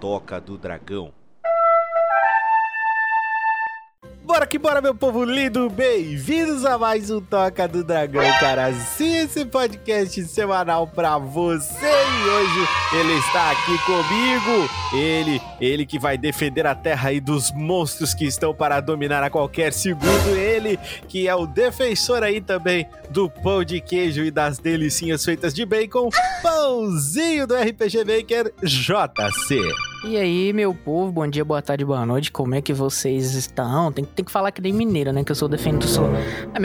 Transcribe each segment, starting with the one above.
Toca do Dragão. Bora que bora, meu povo lindo! Bem-vindos a mais um Toca do Dragão, cara. Sim, esse podcast semanal pra você. E hoje ele está aqui comigo. Ele, ele que vai defender a terra aí dos monstros que estão para dominar a qualquer segundo. Ele que é o defensor aí também do pão de queijo e das delicinhas feitas de bacon. Pãozinho do RPG Maker JC. E aí, meu povo, bom dia, boa tarde, boa noite, como é que vocês estão? Tem, tem que falar nem mineiro, né? Que eu sou defendendo. Sou...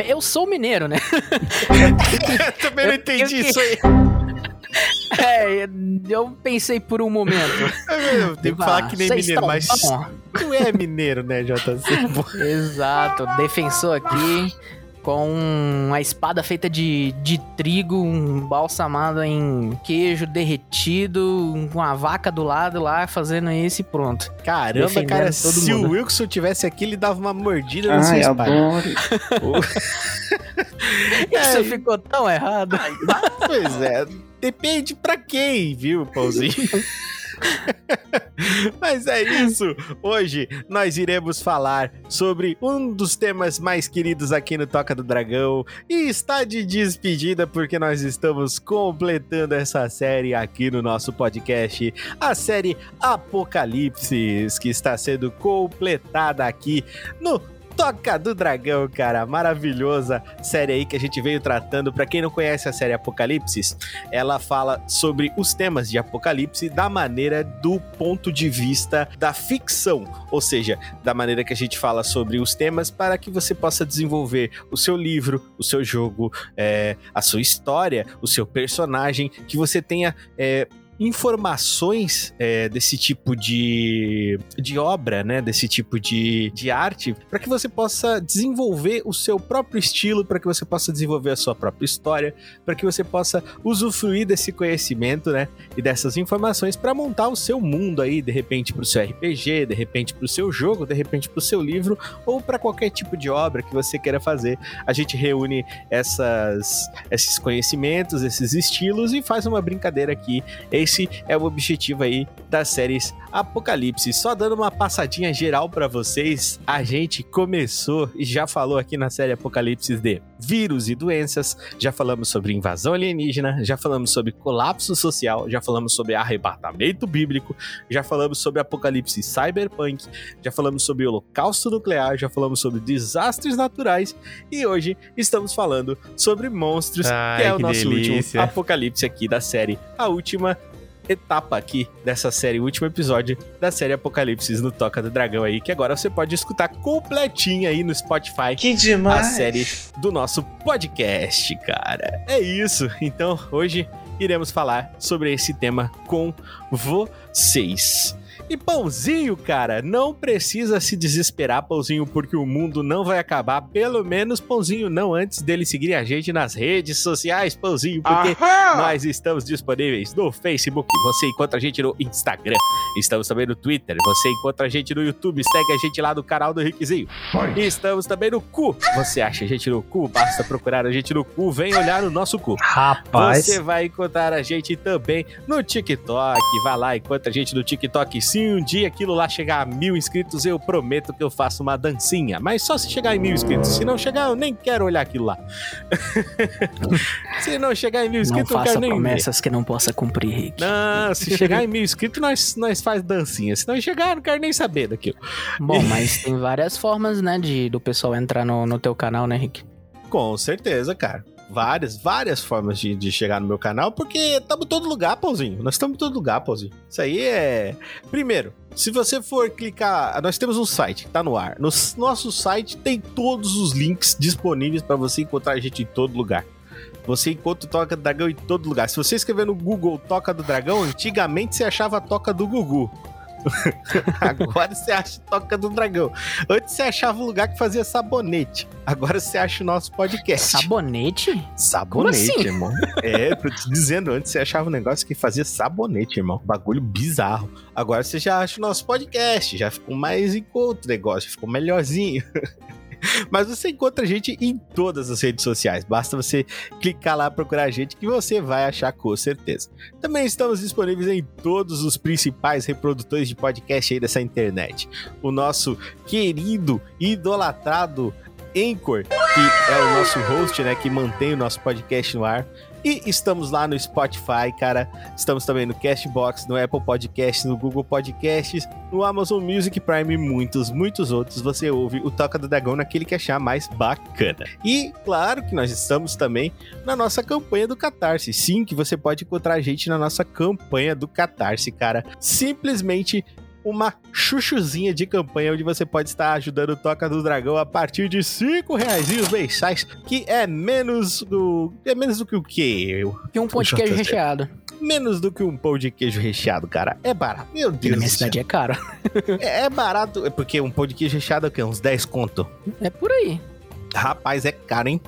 Eu sou mineiro, né? Também não entendi isso aí. É, eu pensei por um momento. É eu tenho que falar que nem mineiro, mas não é mineiro, né, JC? Exato, defensor aqui com uma espada feita de, de trigo, um balsamado em queijo derretido, com a vaca do lado lá, fazendo isso e pronto. Caramba, Defendendo cara, se mundo. o Wilson tivesse aqui, ele dava uma mordida Ai, na sua espada. isso é, ficou tão errado. Pois é, depende pra quem, viu, Pauzinho? Mas é isso. Hoje nós iremos falar sobre um dos temas mais queridos aqui no Toca do Dragão e está de despedida porque nós estamos completando essa série aqui no nosso podcast, a série Apocalipse, que está sendo completada aqui no Toca do Dragão, cara, maravilhosa série aí que a gente veio tratando. Para quem não conhece a série Apocalipse, ela fala sobre os temas de Apocalipse da maneira do ponto de vista da ficção, ou seja, da maneira que a gente fala sobre os temas para que você possa desenvolver o seu livro, o seu jogo, é, a sua história, o seu personagem, que você tenha é, informações é, desse tipo de, de obra, né? Desse tipo de, de arte, para que você possa desenvolver o seu próprio estilo, para que você possa desenvolver a sua própria história, para que você possa usufruir desse conhecimento, né? E dessas informações para montar o seu mundo aí, de repente para o seu RPG, de repente para o seu jogo, de repente para o seu livro ou para qualquer tipo de obra que você queira fazer. A gente reúne essas, esses conhecimentos, esses estilos e faz uma brincadeira aqui. Esse é o objetivo aí das séries Apocalipse. Só dando uma passadinha geral para vocês, a gente começou e já falou aqui na série Apocalipse de vírus e doenças, já falamos sobre invasão alienígena, já falamos sobre colapso social, já falamos sobre arrebatamento bíblico, já falamos sobre apocalipse cyberpunk, já falamos sobre holocausto nuclear, já falamos sobre desastres naturais e hoje estamos falando sobre monstros, Ai, que é o que nosso delícia. último apocalipse aqui da série, a última etapa aqui dessa série, o último episódio da série Apocalipse no Toca do Dragão aí, que agora você pode escutar completinha aí no Spotify. Que demais! A série do nosso podcast, cara. É isso. Então, hoje iremos falar sobre esse tema com vocês. E Pãozinho, cara, não precisa se desesperar, Pãozinho, porque o mundo não vai acabar. Pelo menos, Pãozinho, não antes dele seguir a gente nas redes sociais, Pãozinho, porque Aham! nós estamos disponíveis no Facebook. Você encontra a gente no Instagram. Estamos também no Twitter. Você encontra a gente no YouTube. Segue a gente lá no canal do Riquezinho. Estamos também no cu. Você acha a gente no cu? Basta procurar a gente no cu. Vem olhar no nosso cu. Rapaz. Você vai encontrar a gente também no TikTok. Vai lá, encontra a gente no TikTok se um dia aquilo lá chegar a mil inscritos, eu prometo que eu faço uma dancinha. Mas só se chegar em mil inscritos. Se não chegar, eu nem quero olhar aquilo lá. se não chegar em mil inscritos, não eu quero nem promessas ver. que não possa cumprir, Rick. Não, se chegar em mil inscritos, nós, nós faz dancinha. Se não chegar, eu não quero nem saber daquilo. Bom, mas tem várias formas, né, de, do pessoal entrar no, no teu canal, né, Rick? Com certeza, cara várias, várias formas de, de chegar no meu canal, porque estamos em todo lugar, Pauzinho. Nós estamos em todo lugar, Pauzinho. Isso aí é. Primeiro, se você for clicar, nós temos um site, tá no ar. No nosso site tem todos os links disponíveis para você encontrar a gente em todo lugar. Você encontra Toca do Dragão em todo lugar. Se você escrever no Google Toca do Dragão, antigamente você achava a Toca do Gugu. Agora você acha Toca do Dragão. Antes você achava um lugar que fazia sabonete. Agora você acha o nosso podcast. Sabonete? Sabonete, assim? irmão. É, tô te dizendo, antes você achava um negócio que fazia sabonete, irmão. Bagulho bizarro. Agora você já acha o nosso podcast. Já ficou mais encontro o negócio, ficou melhorzinho. Mas você encontra a gente em todas as redes sociais. Basta você clicar lá, procurar a gente, que você vai achar com certeza. Também estamos disponíveis em todos os principais reprodutores de podcast aí dessa internet. O nosso querido, idolatrado Anchor, que é o nosso host, né, que mantém o nosso podcast no ar. E estamos lá no Spotify, cara. Estamos também no Castbox, no Apple Podcasts, no Google Podcasts, no Amazon Music Prime e muitos, muitos outros. Você ouve o Toca do Dragão naquele que achar mais bacana. E claro que nós estamos também na nossa campanha do Catarse. Sim, que você pode encontrar a gente na nossa campanha do Catarse, cara. Simplesmente uma chuchuzinha de campanha onde você pode estar ajudando o Toca do Dragão a partir de 5 reais mensais, que é menos do. É menos do que o quê? Que um pão de queijo recheado. Menos do que um pão de queijo recheado, cara. É barato. Meu Deus. Na minha cidade é caro. é, é barato. É porque um pão de queijo recheado é o quê? Uns 10 conto. É por aí. Rapaz, é caro, hein?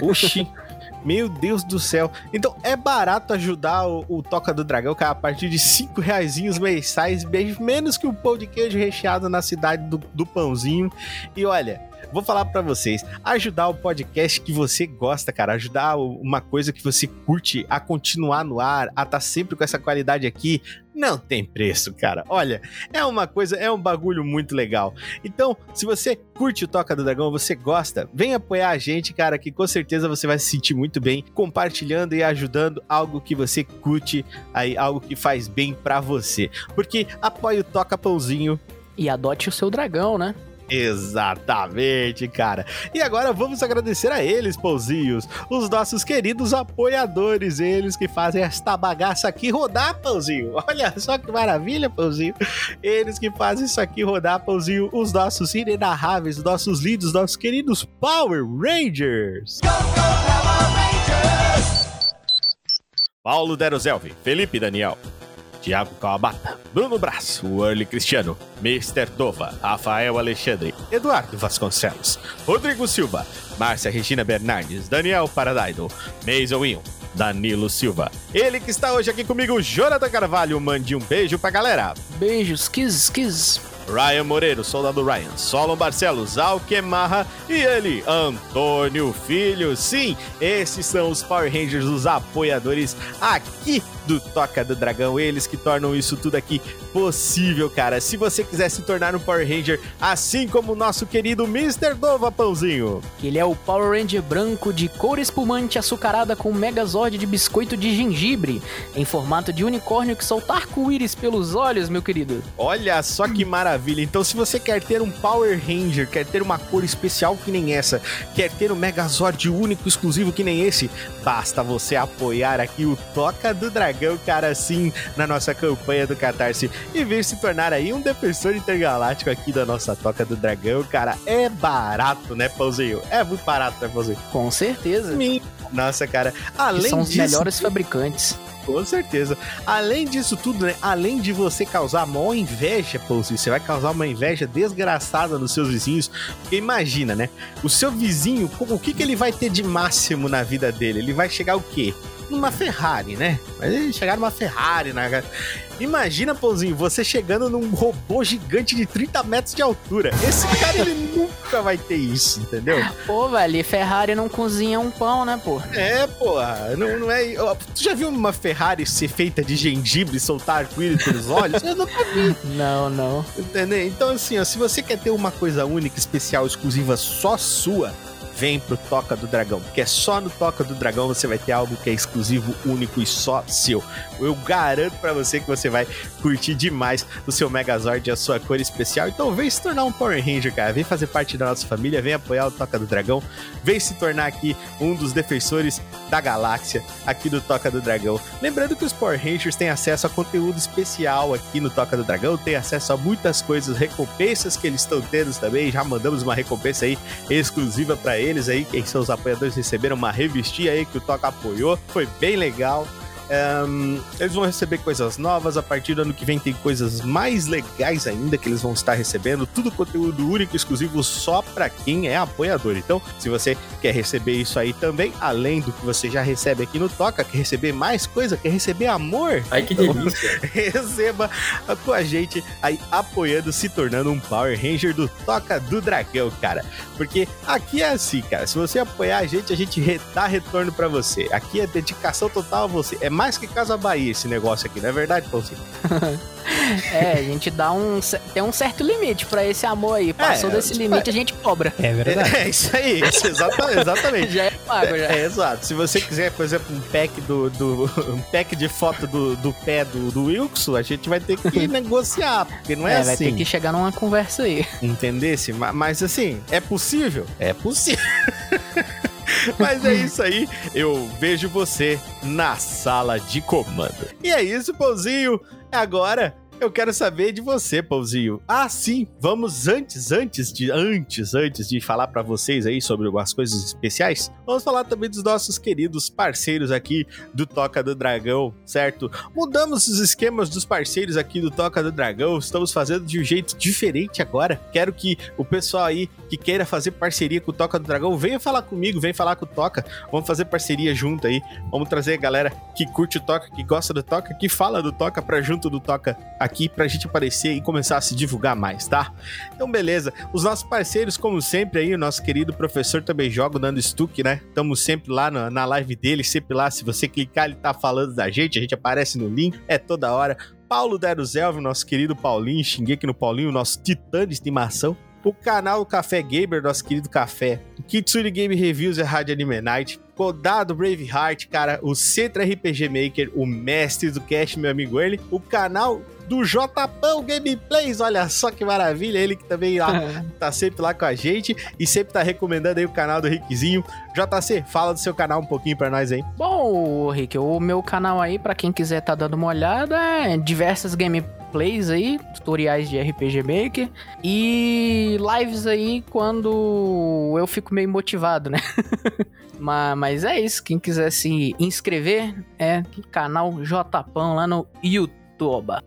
Oxi. Meu Deus do céu. Então é barato ajudar o, o Toca do Dragão, cara, a partir de 5 reais mensais, menos que um pão de queijo recheado na cidade do, do pãozinho. E olha, vou falar para vocês, ajudar o podcast que você gosta, cara, ajudar uma coisa que você curte a continuar no ar, a estar tá sempre com essa qualidade aqui, não tem preço, cara. Olha, é uma coisa, é um bagulho muito legal. Então, se você curte o Toca do Dragão, você gosta, vem apoiar a gente, cara, que com certeza você vai se sentir muito bem compartilhando e ajudando algo que você curte, aí algo que faz bem para você. Porque apoie o Toca Pãozinho e adote o seu dragão, né? Exatamente, cara. E agora vamos agradecer a eles, pãozinhos, os nossos queridos apoiadores, eles que fazem esta bagaça aqui rodar, pãozinho. Olha só que maravilha, pãozinho. Eles que fazem isso aqui rodar, pãozinho, os nossos inenarráveis, os nossos lindos, nossos queridos Power Rangers. Go, go, Power Rangers! Paulo Deroselvi, Felipe Daniel, Thiago Kawabata, Bruno Braço, Early Cristiano, Mr. Dova, Rafael Alexandre, Eduardo Vasconcelos, Rodrigo Silva, Márcia Regina Bernardes, Daniel Paradaido, Mason Will, Danilo Silva. Ele que está hoje aqui comigo, Jonathan Carvalho. Mande um beijo pra galera. Beijos, kiss, kiss. Ryan Moreiro, Soldado Ryan, Solon Barcelos, Alquemarra e ele, Antônio Filho. Sim, esses são os Power Rangers, os apoiadores aqui do Toca do Dragão, eles que tornam isso tudo aqui possível, cara. Se você quiser se tornar um Power Ranger, assim como o nosso querido Mr. Dova Pãozinho. Ele é o Power Ranger branco de cor espumante açucarada com Megazord de biscoito de gengibre, em formato de unicórnio que solta arco-íris pelos olhos, meu querido. Olha só que maravilha. Então, se você quer ter um Power Ranger, quer ter uma cor especial que nem essa, quer ter um Megazord único, exclusivo que nem esse, basta você apoiar aqui o Toca do Dragão cara, assim, na nossa campanha do Catarse e vir se tornar aí um defensor intergaláctico aqui da nossa Toca do Dragão, cara, é barato, né, Pãozinho? É muito barato, né, Pãozinho? Com certeza. Nossa, cara, além que são os melhores fabricantes. Com certeza. Além disso tudo, né? Além de você causar maior inveja, Pãozinho, você vai causar uma inveja desgraçada nos seus vizinhos. Porque imagina, né? O seu vizinho, o que, que ele vai ter de máximo na vida dele? Ele vai chegar o quê? numa Ferrari, né? Mas eles chegaram numa Ferrari, né? Imagina, Pãozinho, você chegando num robô gigante de 30 metros de altura. Esse cara, ele nunca vai ter isso, entendeu? Pô, velho, Ferrari não cozinha um pão, né, pô? É, porra. Não, não é... Tu já viu uma Ferrari ser feita de gengibre e soltar arco-íris pelos olhos? Eu nunca vi. Não, não. Entendeu? Então, assim, ó, se você quer ter uma coisa única, especial, exclusiva, só sua vem pro Toca do Dragão, porque é só no Toca do Dragão você vai ter algo que é exclusivo, único e só seu. Eu garanto para você que você vai curtir demais o seu Megazord e a sua cor especial. Então vem se tornar um Power Ranger, cara. Vem fazer parte da nossa família, vem apoiar o Toca do Dragão, vem se tornar aqui um dos defensores da galáxia aqui do Toca do Dragão. Lembrando que os Power Rangers têm acesso a conteúdo especial aqui no Toca do Dragão, tem acesso a muitas coisas, recompensas que eles estão tendo também. Já mandamos uma recompensa aí exclusiva para eles aí, quem são os apoiadores receberam uma revistinha aí que o Toca apoiou, foi bem legal. Um, eles vão receber coisas novas. A partir do ano que vem tem coisas mais legais ainda que eles vão estar recebendo. Tudo conteúdo único, exclusivo só para quem é apoiador. Então, se você quer receber isso aí também, além do que você já recebe aqui no Toca, quer receber mais coisa, quer receber amor, Ai, que delícia. receba com a gente aí apoiando, se tornando um Power Ranger do Toca do Dragão, cara. Porque aqui é assim, cara. Se você apoiar a gente, a gente dá retorno para você. Aqui é dedicação total a você. É mais que Casa Bahia esse negócio aqui, não é verdade, Pãozinho? É, a gente dá um. Tem um certo limite pra esse amor aí. Passou É, desse tipo, limite, a gente cobra. É verdade. É, isso aí, isso, exatamente. exatamente. Já é pago, já. É, exato. Se você quiser, por exemplo, um pack do, do um pack de foto do, do pé do, do Wilson, a gente vai ter que negociar, porque não é, É, assim. vai ter que chegar numa conversa aí. Entendesse? Ma- Mas assim, é possível? É possível. Mas é isso aí, eu vejo você na sala de comando. E é isso, Pãozinho. Agora eu quero saber de você, Pãozinho. Ah, sim, vamos antes, antes de antes, antes de falar pra vocês aí sobre algumas coisas especiais, vamos falar também dos nossos queridos parceiros aqui do Toca do Dragão, certo? Mudamos os esquemas dos parceiros aqui do Toca do Dragão, estamos fazendo de um jeito diferente agora. Quero que o pessoal aí que queira fazer parceria com o Toca do Dragão, venha falar comigo, venha falar com o Toca. Vamos fazer parceria junto aí. Vamos trazer a galera que curte o Toca, que gosta do Toca, que fala do Toca pra junto do Toca aqui pra gente aparecer e começar a se divulgar mais, tá? Então, beleza. Os nossos parceiros, como sempre aí, o nosso querido professor também joga o Nando Stuck, né? Estamos sempre lá na, na live dele, sempre lá. Se você clicar, ele tá falando da gente, a gente aparece no link, é toda hora. Paulo Deruzelv, nosso querido Paulinho, xinguei aqui no Paulinho, nosso titã de estimação. O canal Café Gamer, nosso querido Café. Kitsune Game Reviews e Rádio Anime Night. Kodado Braveheart, cara. O Centro RPG Maker, o mestre do cast, meu amigo ele. O canal do Jpão Gameplays, olha só que maravilha. Ele que também lá, tá sempre lá com a gente e sempre tá recomendando aí o canal do Rickzinho. JC, fala do seu canal um pouquinho pra nós aí. Bom, Rick, o meu canal aí, pra quem quiser tá dando uma olhada, é diversas gameplays aí, tutoriais de RPG Maker e lives aí quando eu fico meio motivado, né? mas, mas é isso, quem quiser se inscrever é canal Jpão lá no YouTube.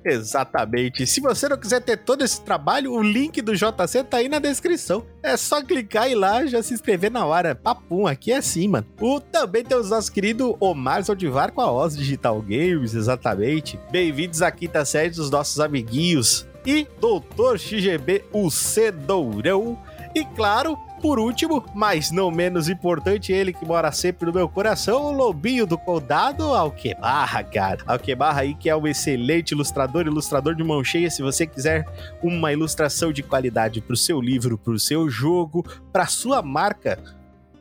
Exatamente. Se você não quiser ter todo esse trabalho, o link do JC tá aí na descrição. É só clicar e lá já se inscrever na hora. Papum, aqui é assim, mano. O, também tem os nossos queridos Omar Zaldivar com a Oz Digital Games, exatamente. Bem-vindos à quinta série dos nossos amiguinhos. E Doutor XGB, o Cedourão. E claro, por último, mas não menos importante, ele que mora sempre no meu coração, o Lobinho do Condado, Alquebarra, cara. Alquebarra aí que é um excelente ilustrador, ilustrador de mão cheia. Se você quiser uma ilustração de qualidade pro seu livro, pro seu jogo, pra sua marca,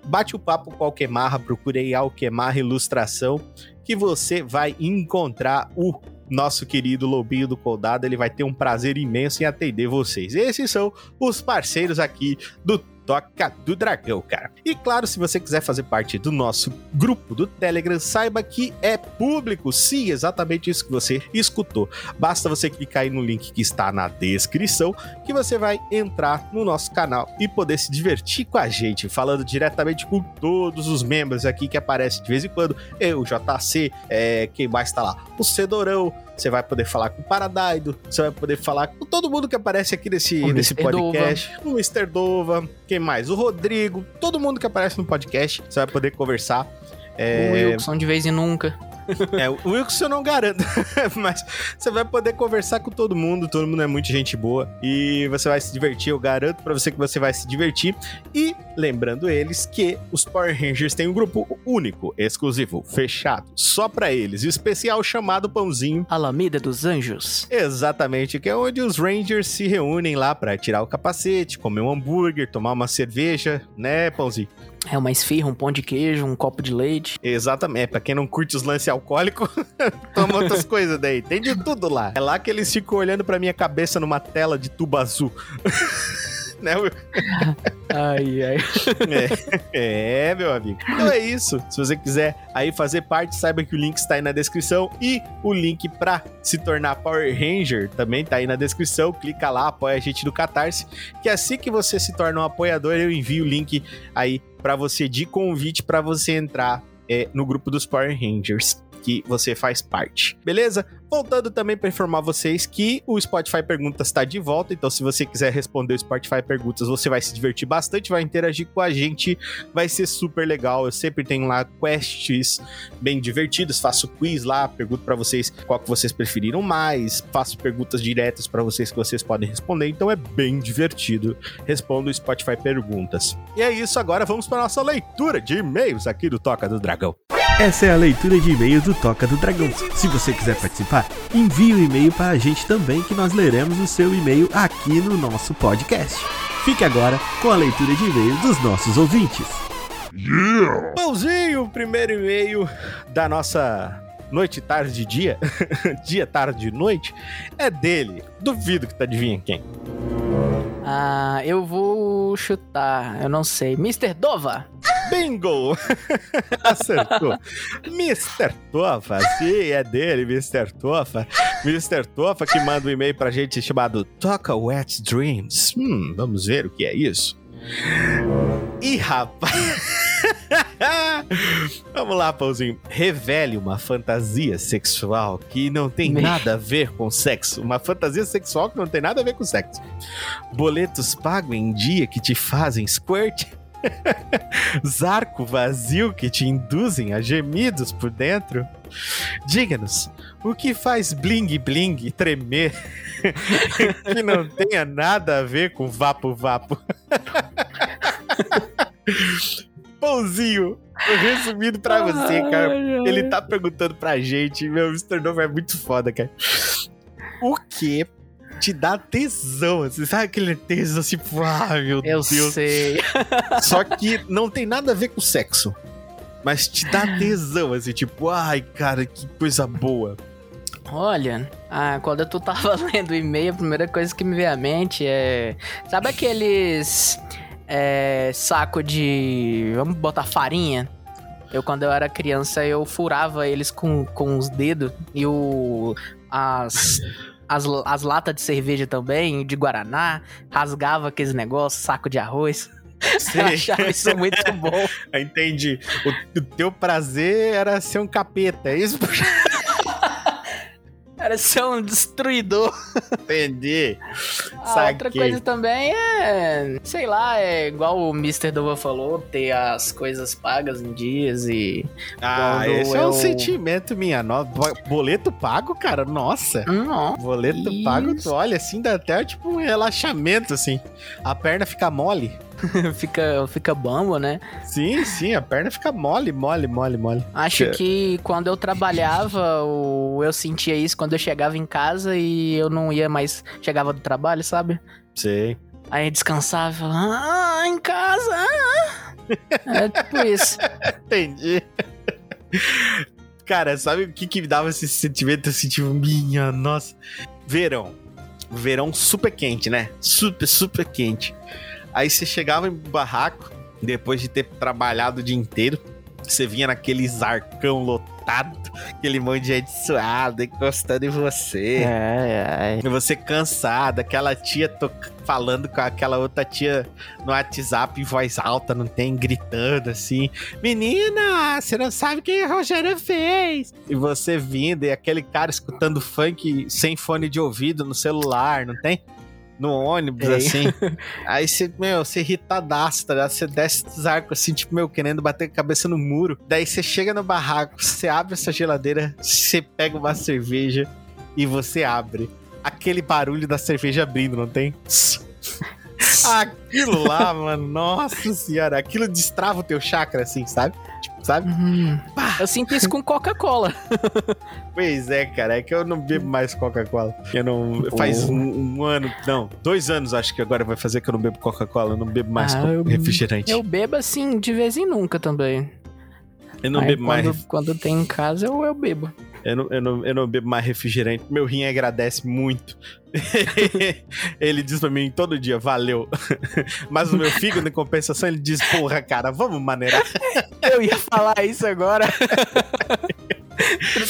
bate o papo com Alquemarra, procure aí Alquemarra Ilustração, que você vai encontrar o nosso querido Lobinho do Condado, ele vai ter um prazer imenso em atender vocês. Esses são os parceiros aqui do Toca do Dragão, cara. E claro, se você quiser fazer parte do nosso grupo do Telegram, saiba que é público. Sim, exatamente isso que você escutou. Basta você clicar aí no link que está na descrição que você vai entrar no nosso canal e poder se divertir com a gente, falando diretamente com todos os membros aqui que aparecem de vez em quando. Eu, JC, é, quem mais tá lá? O Cedorão, você vai poder falar com o Paradaido, você vai poder falar com todo mundo que aparece aqui nesse, O nesse podcast. O Mr. Dova, quem mais? O Rodrigo, todo mundo que aparece no podcast, você vai poder conversar. É, O Wilson de vez em nunca. É, o Wilson eu não garanto, mas você vai poder conversar com todo mundo, todo mundo é muito gente boa e você vai se divertir, eu garanto pra você que você vai se divertir. E lembrando eles que os Power Rangers têm um grupo único, exclusivo, fechado, só pra eles, e especial chamado Pãozinho. Alameda dos Anjos. Exatamente, que é onde os Rangers se reúnem lá pra tirar o capacete, comer um hambúrguer, tomar uma cerveja, né, Pãozinho? É uma esfirra, um pão de queijo, um copo de leite. Exatamente, é, pra quem não curte os lances alcoólicos, toma outras coisas daí. Tem de tudo lá. É lá que eles ficam olhando pra minha cabeça numa tela de tubo azul. né? Ai, ai. É, é, meu amigo. Então é isso. Se você quiser aí fazer parte, saiba que o link está aí na descrição e o link pra se tornar Power Ranger também tá aí na descrição. Clica lá, apoia a gente no Catarse, que assim que você se torna um apoiador, eu envio o link aí pra você de convite pra você entrar é, no grupo dos Power Rangers. Que você faz parte. Beleza? Voltando também para informar vocês que o Spotify Perguntas está de volta, então se você quiser responder o Spotify Perguntas, você vai se divertir bastante, vai interagir com a gente, vai ser super legal. Eu sempre tenho lá quests bem divertidas, faço quiz lá, pergunto para vocês qual que vocês preferiram mais, faço perguntas diretas para vocês que vocês podem responder, então é bem divertido. Respondo o Spotify Perguntas. E é isso, agora vamos para nossa leitura de e-mails aqui do Toca do Dragão. Essa é a leitura de e-mails do Toca do Dragão. Se você quiser participar, envie o um e-mail para a gente também, que nós leremos o seu e-mail aqui no nosso podcast. Fique agora com a leitura de e-mails dos nossos ouvintes. Yeah! Pãozinho, primeiro e-mail da nossa noite, tarde, dia, dia, tarde, noite, é dele. Duvido que tá adivinha quem. Ah, eu vou chutar, eu não sei. Mr. Dova? Bingo! Acertou. Mr. Tofa, sim, é dele, Mr. Tofa. Mr. Tofa que manda um e-mail pra gente chamado Toca Wet Dreams. Hum, vamos ver o que é isso. Ih, rapaz. Vamos lá, Pãozinho. Revele uma fantasia sexual que não tem nada a ver com sexo. Uma fantasia sexual que não tem nada a ver com sexo. Boletos pagos em dia que te fazem squirt. Zarco vazio que te induzem a gemidos por dentro. Diga-nos, o que faz bling bling tremer que não tenha nada a ver com vapo vapo? Pãozinho, resumindo pra você, cara. Ele tá perguntando pra gente, meu, Mr. Novo é muito foda, cara. O que te dá tesão, assim, sabe aquele tesão assim, ah, meu Eu Deus. Eu sei. Só que não tem nada a ver com sexo. Mas te dá tesão, assim, tipo, ai, cara, que coisa boa. Olha, ah, quando tu tava lendo o e-mail, a primeira coisa que me veio à mente é. Sabe aqueles é, saco de. Vamos botar farinha. Eu, quando eu era criança, eu furava eles com, com os dedos e o. As. As, as latas de cerveja também, de Guaraná, rasgava aqueles negócios, saco de arroz. Sim. Eu achava isso muito bom. Entendi. O, o teu prazer era ser um capeta, é isso? Era ser um destruidor. Entendi. Ah, outra coisa também é, sei lá, é igual o Mr. Dova falou, ter as coisas pagas em dias e. Ah, esse eu... é um sentimento minha. No... Boleto pago, cara, nossa. Não. Boleto isso. pago, tu olha assim, dá até tipo um relaxamento, assim. A perna fica mole. fica, fica bambo, né? Sim, sim, a perna fica mole, mole, mole, mole. Acho é. que quando eu trabalhava, eu sentia isso quando eu chegava em casa e eu não ia mais. Chegava do trabalho, sabe? Sei. Aí descansava e falava, ah, em casa. Ah. É tipo isso. Entendi. Cara, sabe o que que me dava esse sentimento assim, tipo, minha nossa. Verão. Verão super quente, né? Super, super quente. Aí você chegava em barraco, depois de ter trabalhado o dia inteiro, você vinha naquele zarcão lotado, aquele monte de gente suada encostando em você. É, é. Você cansado, aquela tia falando com aquela outra tia no WhatsApp em voz alta, não tem, gritando assim: Menina, você não sabe o que a Rogério fez. E você vindo, e aquele cara escutando funk sem fone de ouvido no celular, não tem? No ônibus, Ei. assim. Aí você, meu, você irritadaço, tá ligado? Você desce dos arcos, assim, tipo, meu, querendo bater a cabeça no muro. Daí você chega no barraco, você abre essa geladeira, você pega uma cerveja e você abre. Aquele barulho da cerveja abrindo, não tem? Aquilo lá, mano, nossa senhora, aquilo destrava o teu chakra, assim, sabe? Tipo, sabe? Uhum. Eu sinto isso com Coca-Cola. pois é, cara, é que eu não bebo mais Coca-Cola. Eu não. Faz um, um, ano, não, dois anos acho que agora vai fazer que eu não bebo Coca-Cola, eu não bebo mais ah, eu, refrigerante. Eu bebo assim, de vez em nunca também. Eu não Aí, bebo quando, mais. Quando tem em casa, eu, eu bebo. Eu não, eu, não, eu não bebo mais refrigerante. Meu rim agradece muito. ele diz pra mim todo dia, valeu. Mas o meu fígado, em compensação, ele diz, porra, cara, vamos maneirar. eu ia falar isso agora.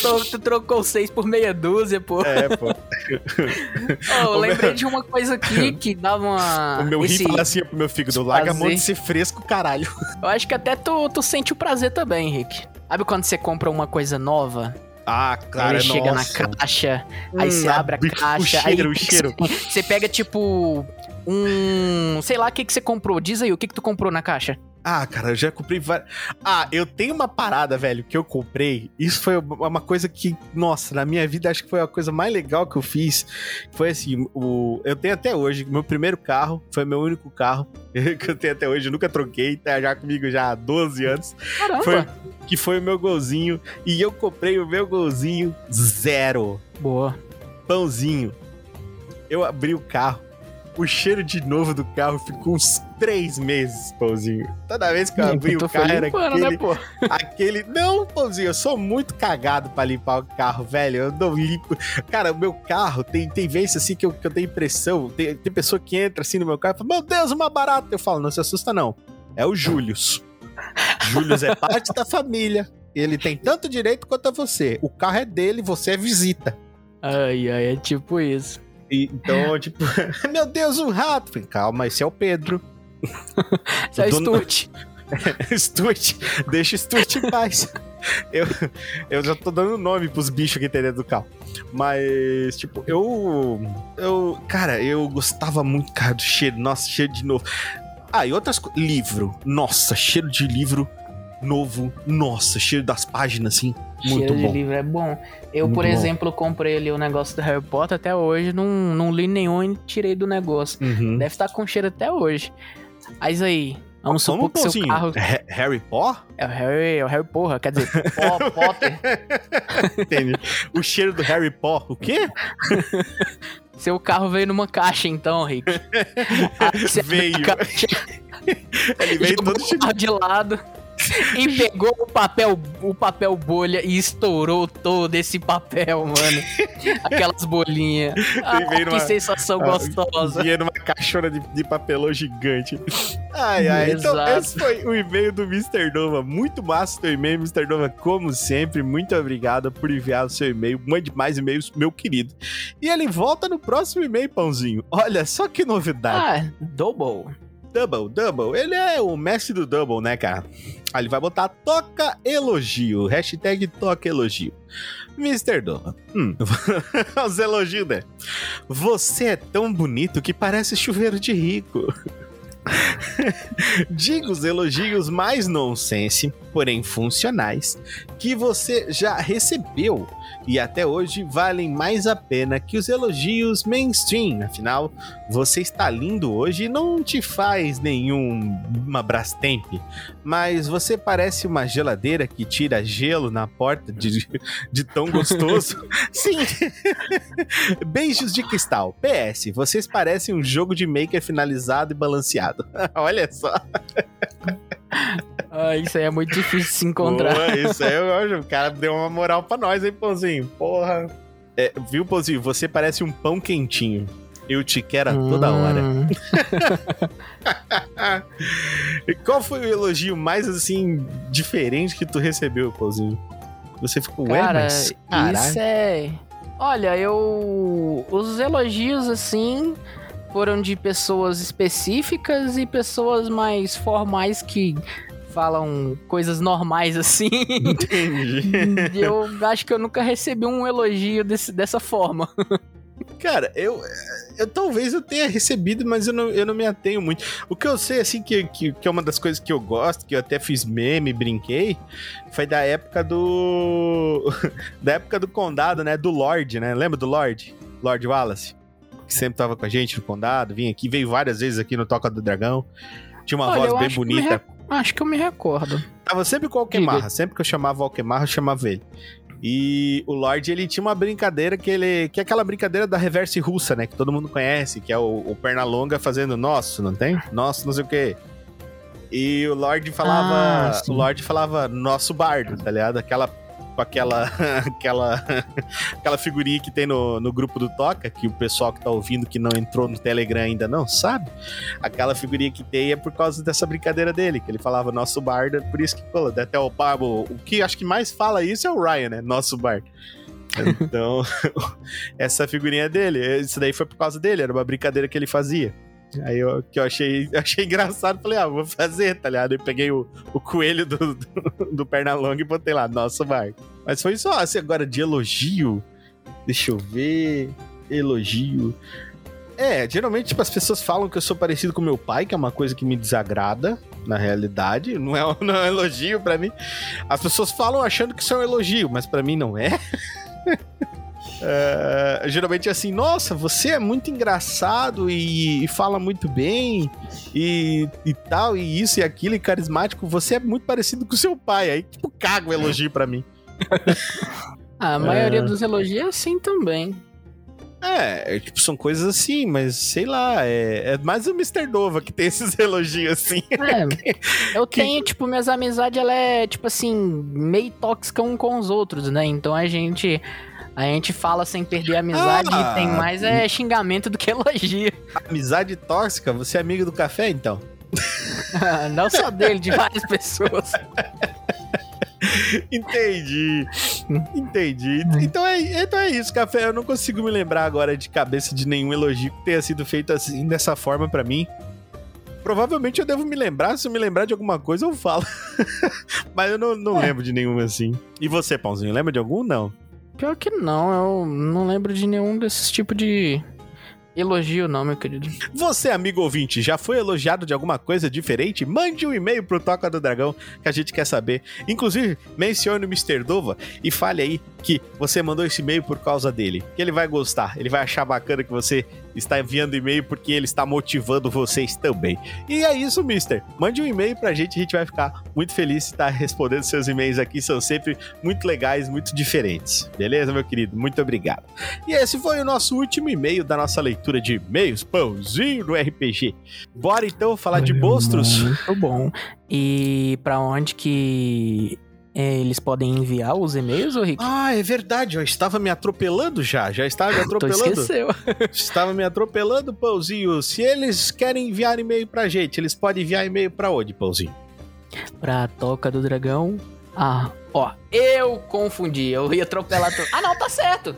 tu, tu, trocou seis por meia dúzia, pô. É, pô. Oh, eu lembrei meu... de uma coisa aqui que dava uma. O meu esse... rim fala assim pro meu fígado: larga a mão de ser fresco, caralho. Eu acho que até tu, tu sente o prazer também, Henrique. Sabe quando você compra uma coisa nova Ah, cara, Aí chega na nossa. caixa, aí Hum, você abre a caixa, o cheiro, aí o cheiro. Você pega tipo um, sei lá, o que que você comprou? Diz aí, o que que tu comprou na caixa? Ah, cara, eu já comprei várias. Ah, eu tenho uma parada, velho, que eu comprei. Isso foi uma coisa que, nossa, na minha vida acho que foi a coisa mais legal que eu fiz. Foi assim, o... eu tenho até hoje, meu primeiro carro, foi meu único carro que eu tenho até hoje, eu nunca troquei, tá já comigo já há 12 anos. Caramba. Foi- Que foi o meu golzinho. E eu comprei o meu golzinho zero. Boa. Pãozinho. Eu abri o carro. O cheiro de novo do carro ficou uns três meses, pãozinho. Toda vez que eu abri Tu o carro era aquele, né, pô? aquele. Não, pãozinho, eu sou muito cagado pra limpar o carro, velho. Eu não limpo. Cara, o meu carro tem, tem vezes assim que eu, que eu tenho impressão. Tem, tem pessoa que entra assim no meu carro e fala: Meu Deus, uma barata. Eu falo: Não se assusta, não. É o Július. Július é parte da família. Ele tem tanto direito quanto a você. O carro é dele, você é visita. Ai, ai, é tipo isso. E, então, tipo, meu Deus, um rato. Falei, Calma, esse é o Pedro. Isso é O dono- deixa o Stuart em paz. Eu, eu já tô dando nome pros bichos que tem dentro do carro. Mas, tipo, eu. Eu. Cara, eu gostava muito, cara, do cheiro. Nossa, cheiro de novo. Ah, e outras coisas. Livro. Nossa, cheiro de livro novo. Nossa, cheiro das páginas, assim. Muito Cheiro bom. de livro é bom. Eu, Muito por bom. exemplo, comprei ali o negócio do Harry Potter até hoje, não, não li nenhum e tirei do negócio. Uhum. Deve estar com cheiro até hoje. Mas aí, vamos supor Vamos, que seu carro Ha- Harry Potter? é o Harry, é o Harry Porra, quer dizer, Pó- Potter. Entende? o cheiro do Harry Potter. O quê? Seu carro veio numa caixa então, Rick. Veio. caixa, Ele veio todo o carro de lado e pegou o papel, o papel bolha e estourou todo esse papel, mano. Aquelas bolinhas. Ah, que numa- sensação Ah, gostosa. Vinha numa caixona de, de papelão gigante. Ai, ai. Então, Exato. esse foi o e-mail do Mr. Nova. Muito massa o teu e-mail, Mr. Nova. Como sempre, muito obrigado por enviar o seu e-mail. Mande mais e-mails, meu querido. E ele volta no próximo e-mail, Pãozinho. Olha só que novidade. Ah, double. Double, double. Ele é o mestre do double, né, cara? Aí ele vai botar toca elogio. Hashtag toca elogio. Mr. Doma. Hum. Os elogios, né? Você é tão bonito que parece chuveiro de rico. Diga os elogios mais nonsense, porém funcionais, que você já recebeu e até hoje valem mais a pena que os elogios mainstream. Afinal, você está lindo hoje e não te faz nenhuma Brastemp, mas você parece uma geladeira que tira gelo na porta de, de tão gostoso. Sim. Beijos de cristal. PS, vocês parecem um jogo de maker finalizado e balanceado. Olha só. Ah, isso aí é muito difícil de se encontrar. Boa, isso aí eu acho. O cara deu uma moral pra nós, hein, Pãozinho? Porra. É, viu, Pãozinho? Você parece um pão quentinho. Eu te quero a toda hora. Hum, E Qual foi o elogio mais, assim, diferente que tu recebeu, Pãozinho? Você ficou, ué, Cara, mas caralho. isso é. Olha, eu. Os elogios, assim, foram de pessoas específicas e pessoas mais formais que falam coisas normais, assim. Entendi. Eu acho que eu nunca recebi um elogio desse, dessa forma. Cara, eu, eu talvez eu tenha recebido, mas eu não, eu não me atenho muito. O que eu sei, assim, que, que, que é uma das coisas que eu gosto, que eu até fiz meme, brinquei, foi da época do. da época do condado, né? Do Lorde, né? Lembra do Lorde? Lord Wallace? Que sempre tava com a gente no condado, vinha aqui, veio várias vezes aqui no Toca do Dragão. Tinha uma Olha, voz bem bonita. Acho que eu me recordo. Tava sempre com o Alquemarra. Sempre que eu chamava o Alquemarra, eu chamava ele. E o Lorde, ele tinha uma brincadeira que ele. Que é aquela brincadeira da reverse russa, né? Que todo mundo conhece, que é o, o Pernalonga fazendo nosso, não tem? Nosso, não sei o quê. E o Lorde falava. Ah, o Lorde falava nosso bardo, tá ligado? Aquela. Com aquela. aquela. aquela figurinha que tem no, no grupo do Toca, que o pessoal que tá ouvindo que não entrou no Telegram ainda não sabe. Aquela figurinha que tem é por causa dessa brincadeira dele, que ele falava nosso bardo, por isso que pô, até o Pablo. O que acho que mais fala isso é o Ryan, né? Nosso bardo. Então, essa figurinha é dele, isso daí foi por causa dele, era uma brincadeira que ele fazia. Aí eu, que eu achei, achei engraçado, falei, ah, vou fazer, tá ligado? Eu peguei o, o coelho do, do, do Pernalonga e botei lá, nosso Marco. Mas foi só assim, agora de elogio. Deixa eu ver. Elogio. É, geralmente tipo, as pessoas falam que eu sou parecido com meu pai, que é uma coisa que me desagrada, na realidade. Não é, não é um elogio para mim. As pessoas falam achando que isso é um elogio, mas para mim não é. Uh, geralmente é assim, nossa, você é muito engraçado e, e fala muito bem e, e, tal, e isso e aquilo, e carismático, você é muito parecido com seu pai. Aí, tipo, caga o elogio pra mim. a maioria é... dos elogios é assim também. É, é, tipo, são coisas assim, mas sei lá, é, é mais o Mr. Nova que tem esses elogios assim. É, eu que... tenho, tipo, minhas amizades, ela é, tipo assim, meio tóxica um com os outros, né? Então a gente a gente fala sem perder a amizade ah, e tem mais é xingamento do que elogio. Amizade tóxica? Você é amigo do café, então? Não só dele, de várias pessoas. Entendi. Entendi. Então é, então é isso, café. Eu não consigo me lembrar agora de cabeça de nenhum elogio que tenha sido feito assim, dessa forma para mim. Provavelmente eu devo me lembrar. Se eu me lembrar de alguma coisa, eu falo. Mas eu não, não é. lembro de nenhum assim. E você, Pãozinho, lembra de algum? Não. Pior que não, eu não lembro de nenhum desses tipos de elogio, não, meu querido. Você, amigo ouvinte, já foi elogiado de alguma coisa diferente? Mande um e-mail pro Toca do Dragão que a gente quer saber. Inclusive, mencione o Mr. Dova e fale aí que você mandou esse e-mail por causa dele. Que ele vai gostar, ele vai achar bacana que você está enviando e-mail porque ele está motivando vocês também. E é isso, mister. Mande um e-mail pra gente, a gente vai ficar muito feliz de estar respondendo seus e-mails aqui, são sempre muito legais, muito diferentes. Beleza, meu querido? Muito obrigado. E esse foi o nosso último e-mail da nossa leitura de e-mails, pãozinho do RPG. Bora então falar de monstros? Muito bom. E para onde que é, eles podem enviar os e-mails, ô Rick? Ah, é verdade. Eu estava me atropelando já. Já estava me atropelando. esqueceu. estava me atropelando, Pãozinho. Se eles querem enviar e-mail pra gente, eles podem enviar e-mail pra onde, Pãozinho? Pra Toca do Dragão. Ah, ó. Eu confundi. Eu ia atropelar tudo. Ah, não, tá certo.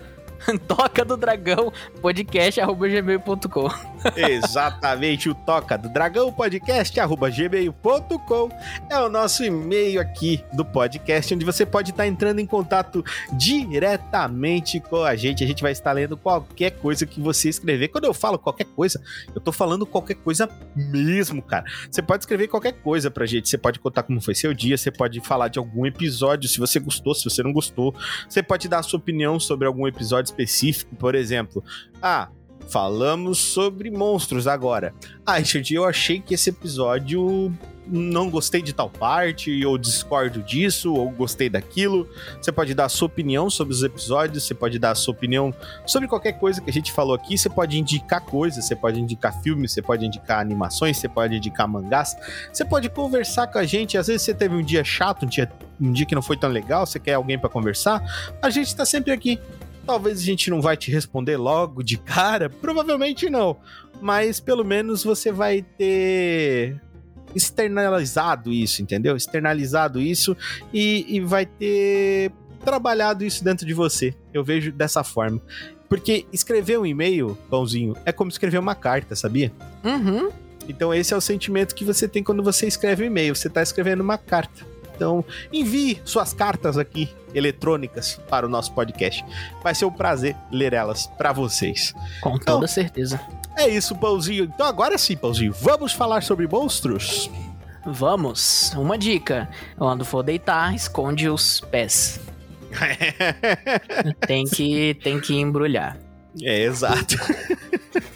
Toca do Dragão podcast arroba gmail.com. Exatamente, o Toca do Dragão podcast arroba gmail.com é o nosso e-mail aqui do podcast, onde você pode estar entrando em contato diretamente com a gente. A gente vai estar lendo qualquer coisa que você escrever. Quando eu falo qualquer coisa, eu tô falando qualquer coisa mesmo, cara. Você pode escrever qualquer coisa pra gente. Você pode contar como foi seu dia, você pode falar de algum episódio, se você gostou, se você não gostou. Você pode dar a sua opinião sobre algum episódio específico, por exemplo. Ah, falamos sobre monstros agora. Ah, Richard, eu achei que esse episódio não gostei de tal parte, ou discordo disso, ou gostei daquilo. Você pode dar a sua opinião sobre os episódios, você pode dar a sua opinião sobre qualquer coisa que a gente falou aqui. Você pode indicar coisas, você pode indicar filmes, você pode indicar animações, você pode indicar mangás. Você pode conversar com a gente. Às vezes você teve um dia chato, um dia, um dia que não foi tão legal, você quer alguém para conversar. A gente tá sempre aqui Talvez a gente não vai te responder logo de cara, provavelmente não, mas pelo menos você vai ter externalizado isso, entendeu? Externalizado isso e, e vai ter trabalhado isso dentro de você. Eu vejo dessa forma. Porque escrever um e-mail, pãozinho, é como escrever uma carta, sabia? Uhum. Então esse é o sentimento que você tem quando você escreve um e-mail. Você está escrevendo uma carta. Então, envie suas cartas aqui eletrônicas para o nosso podcast. Vai ser um prazer ler elas para vocês. Com então, toda certeza. É isso, Pãozinho. Então agora sim, Pãozinho, vamos falar sobre monstros? Vamos. Uma dica. Quando for deitar, esconde os pés. tem que tem que embrulhar. É, exato.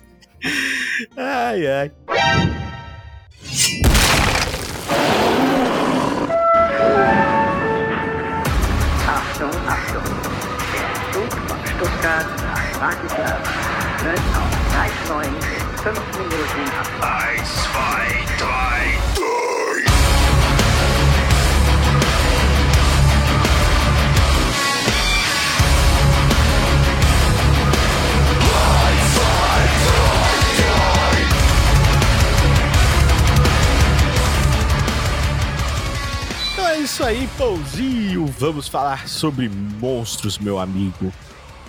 ai, ai. Achtung, Achtung. Der Zug von Stuttgart nach Bratislava wird auf Gleis 9 in 5 Minuten ab. 1, 2, 3, isso aí, Pouzinho! Vamos falar sobre monstros, meu amigo.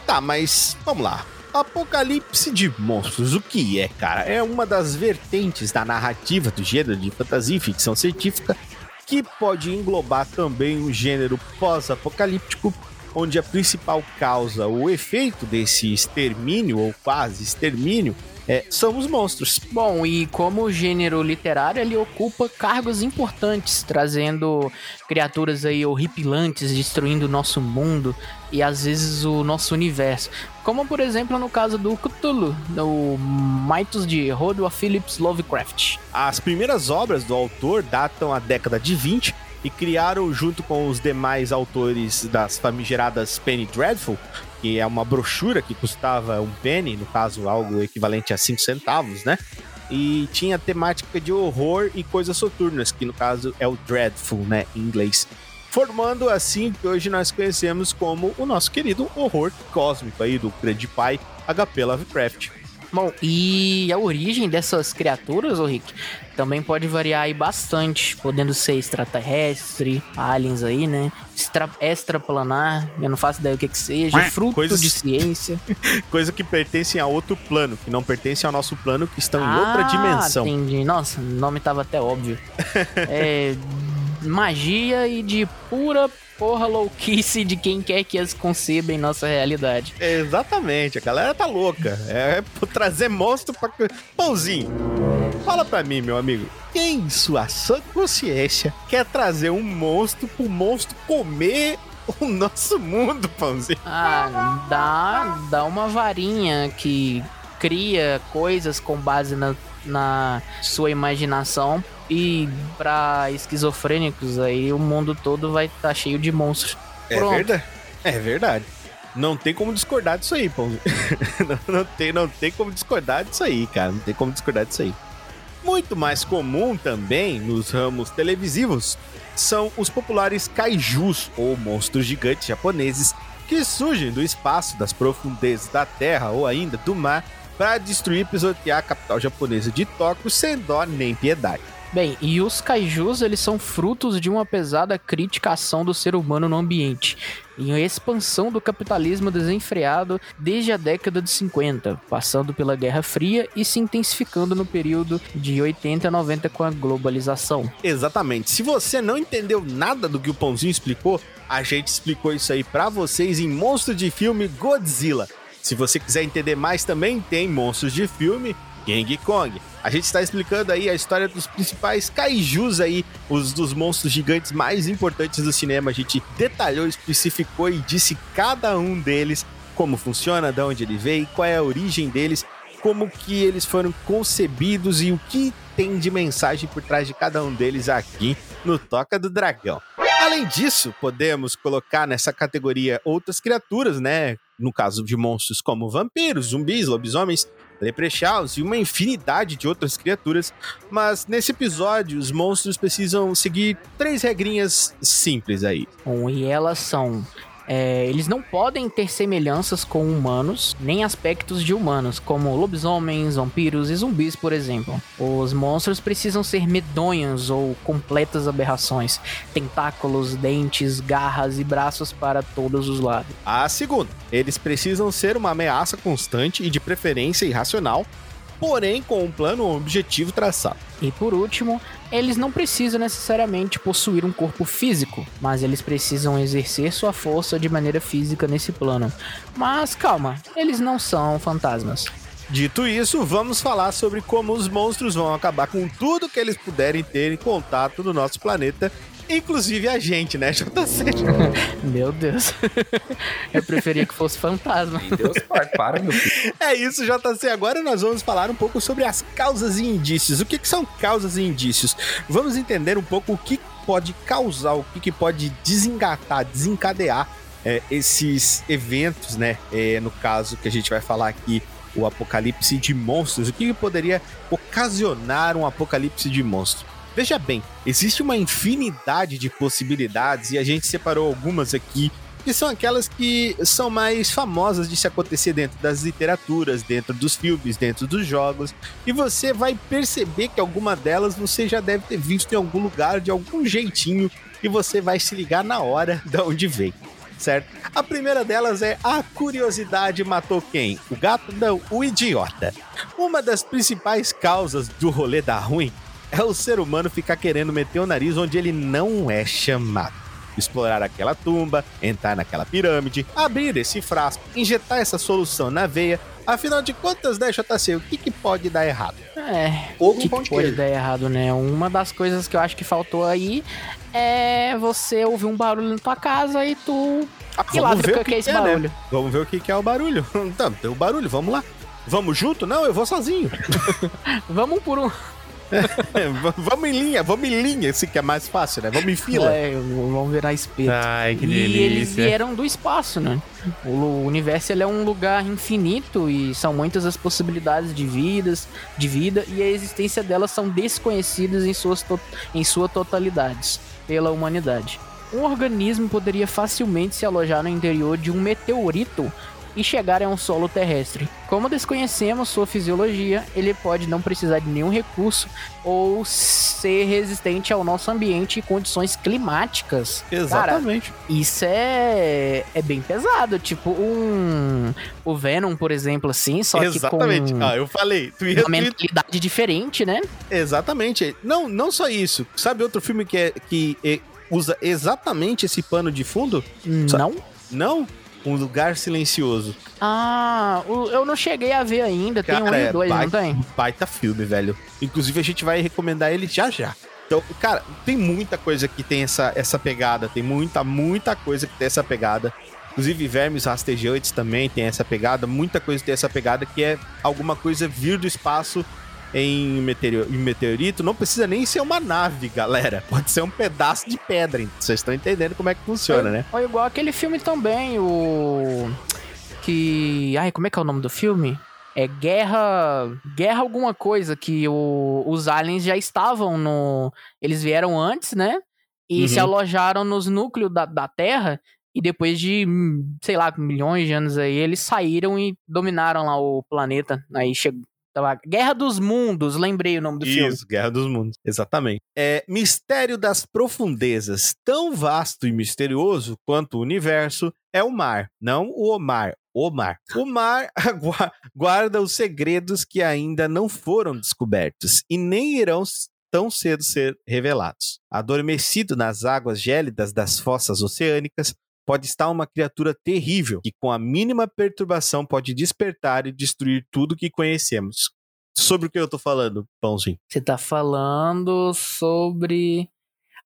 Tá, mas vamos lá. Apocalipse de Monstros, o que é, cara? É uma das vertentes da narrativa do gênero de fantasia e ficção científica que pode englobar também o gênero pós-apocalíptico, onde a principal causa, o efeito desse extermínio ou quase extermínio, é, são os monstros. Bom, e como gênero literário, ele ocupa cargos importantes, trazendo criaturas aí horripilantes, destruindo o nosso mundo e às vezes o nosso universo. Como, por exemplo, no caso do Cthulhu, do Mitos de Rodwell Phillips Lovecraft. As primeiras obras do autor datam a década de 20 e criaram, junto com os demais autores das famigeradas Penny Dreadful, que é uma brochura que custava um penny, no caso, algo equivalente a 5 centavos, né? E tinha temática de horror e coisas soturnas, que no caso é o Dreadful, né, em inglês. Formando assim que hoje nós conhecemos como o nosso querido horror cósmico aí do grande pai HP Lovecraft. Bom, e a origem dessas criaturas, ô Rick, também pode variar aí bastante, podendo ser extraterrestre, aliens aí, né? Extra, extraplanar, eu não faço ideia o que que seja, fruto Coisas... de ciência. Coisa que pertence a outro plano, que não pertence ao nosso plano, que estão ah, em outra dimensão. entendi. Nossa, o nome tava até óbvio. é magia e de pura porra louquice de quem quer que as conceba em nossa realidade. Exatamente, a galera tá louca. É por trazer monstro pra. Pãozinho, fala pra mim, meu amigo. Quem, em sua sã consciência, quer trazer um monstro pro monstro comer o nosso mundo, Pãozinho? Ah, dá, dá uma varinha que cria coisas com base na, na sua imaginação e para esquizofrênicos aí, o mundo todo vai estar tá cheio de monstros. É verdade. É verdade. Não tem como discordar disso aí, pô. não, não, tem, não tem como discordar disso aí, cara. Não tem como discordar disso aí. Muito mais comum também nos ramos televisivos são os populares kaijus, ou monstros gigantes japoneses, que surgem do espaço, das profundezas da terra ou ainda do mar para destruir e pisotear a capital japonesa de Tóquio sem dó nem piedade. Bem, e os kaijus, eles são frutos de uma pesada criticação do ser humano no ambiente e a expansão do capitalismo desenfreado desde a década de 50, passando pela Guerra Fria e se intensificando no período de 80 a 90 com a globalização. Exatamente. Se você não entendeu nada do que o Pãozinho explicou, a gente explicou isso aí para vocês em Monstro de Filme Godzilla. Se você quiser entender mais também, tem Monstros de Filme King Kong. A gente está explicando aí a história dos principais kaijus aí, os dos monstros gigantes mais importantes do cinema. A gente detalhou, especificou e disse cada um deles como funciona, de onde ele veio, qual é a origem deles, como que eles foram concebidos e o que tem de mensagem por trás de cada um deles aqui no Toca do Dragão. Além disso, podemos colocar nessa categoria outras criaturas, né? No caso de monstros como vampiros, zumbis, lobisomens, leprechauns e uma infinidade de outras criaturas, mas nesse episódio os monstros precisam seguir três regrinhas simples aí. Bom, e elas são é, eles não podem ter semelhanças com humanos, nem aspectos de humanos, como lobisomens, vampiros e zumbis, por exemplo. Os monstros precisam ser medonhos ou completas aberrações, tentáculos, dentes, garras e braços para todos os lados. A segunda, eles precisam ser uma ameaça constante e de preferência irracional, porém com um plano ou objetivo traçado. E por último, eles não precisam necessariamente possuir um corpo físico, mas eles precisam exercer sua força de maneira física nesse plano. Mas calma, eles não são fantasmas. Dito isso, vamos falar sobre como os monstros vão acabar com tudo que eles puderem ter em contato no nosso planeta inclusive a gente, né, JC? Meu Deus. Eu preferia que fosse fantasma. Meu Deus, pai, para, meu filho. É isso, JC. Agora nós vamos falar um pouco sobre as causas e indícios. O que, que são causas e indícios? Vamos entender um pouco o que pode causar, o que, que pode desengatar, desencadear é, esses eventos, né? É, no caso que a gente vai falar aqui, o apocalipse de monstros. O que, que poderia ocasionar um apocalipse de monstros? Veja bem, existe uma infinidade de possibilidades e a gente separou algumas aqui que são aquelas que são mais famosas de se acontecer dentro das literaturas, dentro dos filmes, dentro dos jogos, e você vai perceber que alguma delas você já deve ter visto em algum lugar, de algum jeitinho, e você vai se ligar na hora de onde veio. certo? A primeira delas é a curiosidade matou quem? O gato? Não, o idiota. Uma das principais causas do rolê da ruim é o ser humano ficar querendo meter o nariz onde ele não é chamado. Explorar aquela tumba, entrar naquela pirâmide, abrir esse frasco, injetar essa solução na veia. Afinal de contas, né, JC, o que, que pode dar errado? É, o que, que pode dar errado, né? Uma das coisas que eu acho que faltou aí é você ouvir um barulho na tua casa e tu. E lá, Vamos ver o que, que é esse que é, né? barulho? Vamos ver o que, que é o barulho. Então, tem o barulho, vamos lá. Vamos junto? Não, eu vou sozinho. Vamos por um. Vamos em linha, vamos em linha, esse que é mais fácil, né? Vamos em fila. É, vamos virar espeto. Ai, que E eles delícia. vieram do espaço, né? O universo ele é um lugar infinito e são muitas as possibilidades de vidas, de vida e a existência delas são desconhecidas em, suas to- em sua totalidade pela humanidade. Um organismo poderia facilmente se alojar no interior de um meteorito e chegar a um solo terrestre. Como desconhecemos sua fisiologia, ele pode não precisar de nenhum recurso ou ser resistente ao nosso ambiente e condições climáticas. Cara, Exatamente. isso é, é bem pesado. Tipo, um. O Venom, por exemplo, assim, só Exatamente. que com Ah, eu falei. Tu ia, uma tu ia- mentalidade diferente, né? Exatamente. Não, não só isso. Sabe outro filme que, é, que é, usa exatamente esse pano de fundo? Não? Não? Um lugar silencioso. Ah, eu não cheguei a ver ainda. Tem um Cara, e é dois, não baita- tem? Baita filme, velho. Inclusive, a gente vai recomendar ele já já. Então, cara, tem muita coisa que tem essa, essa pegada. Tem muita, muita coisa que tem essa pegada. Inclusive, Vermes Rastejantes também tem essa pegada. Muita coisa tem essa pegada que é alguma coisa vir do espaço em, meteoro- em meteorito. Não precisa nem ser uma nave, galera. Pode ser um pedaço de pedra. Vocês estão entendendo como é que funciona, né? Ou igual aquele filme também, o. Que. Ai, como é que é o nome do filme? É Guerra. Guerra alguma coisa, que o- os aliens já estavam no. Eles vieram antes, né? E Uhum. se alojaram nos núcleos da, da Terra. E depois de, sei lá, milhões de anos aí, eles saíram e dominaram lá o planeta. Aí chegou. Tava- Guerra dos Mundos, lembrei o nome do filme. Isso, Guerra dos Mundos. Exatamente. É Mistério das Profundezas. Tão vasto e misterioso quanto o universo é o mar. Não o mar. O mar. O mar guarda os segredos que ainda não foram descobertos e nem irão tão cedo ser revelados. Adormecido nas águas gélidas das fossas oceânicas, pode estar uma criatura terrível que, com a mínima perturbação, pode despertar e destruir tudo que conhecemos. Sobre o que eu tô falando, Pãozinho? Você tá falando sobre.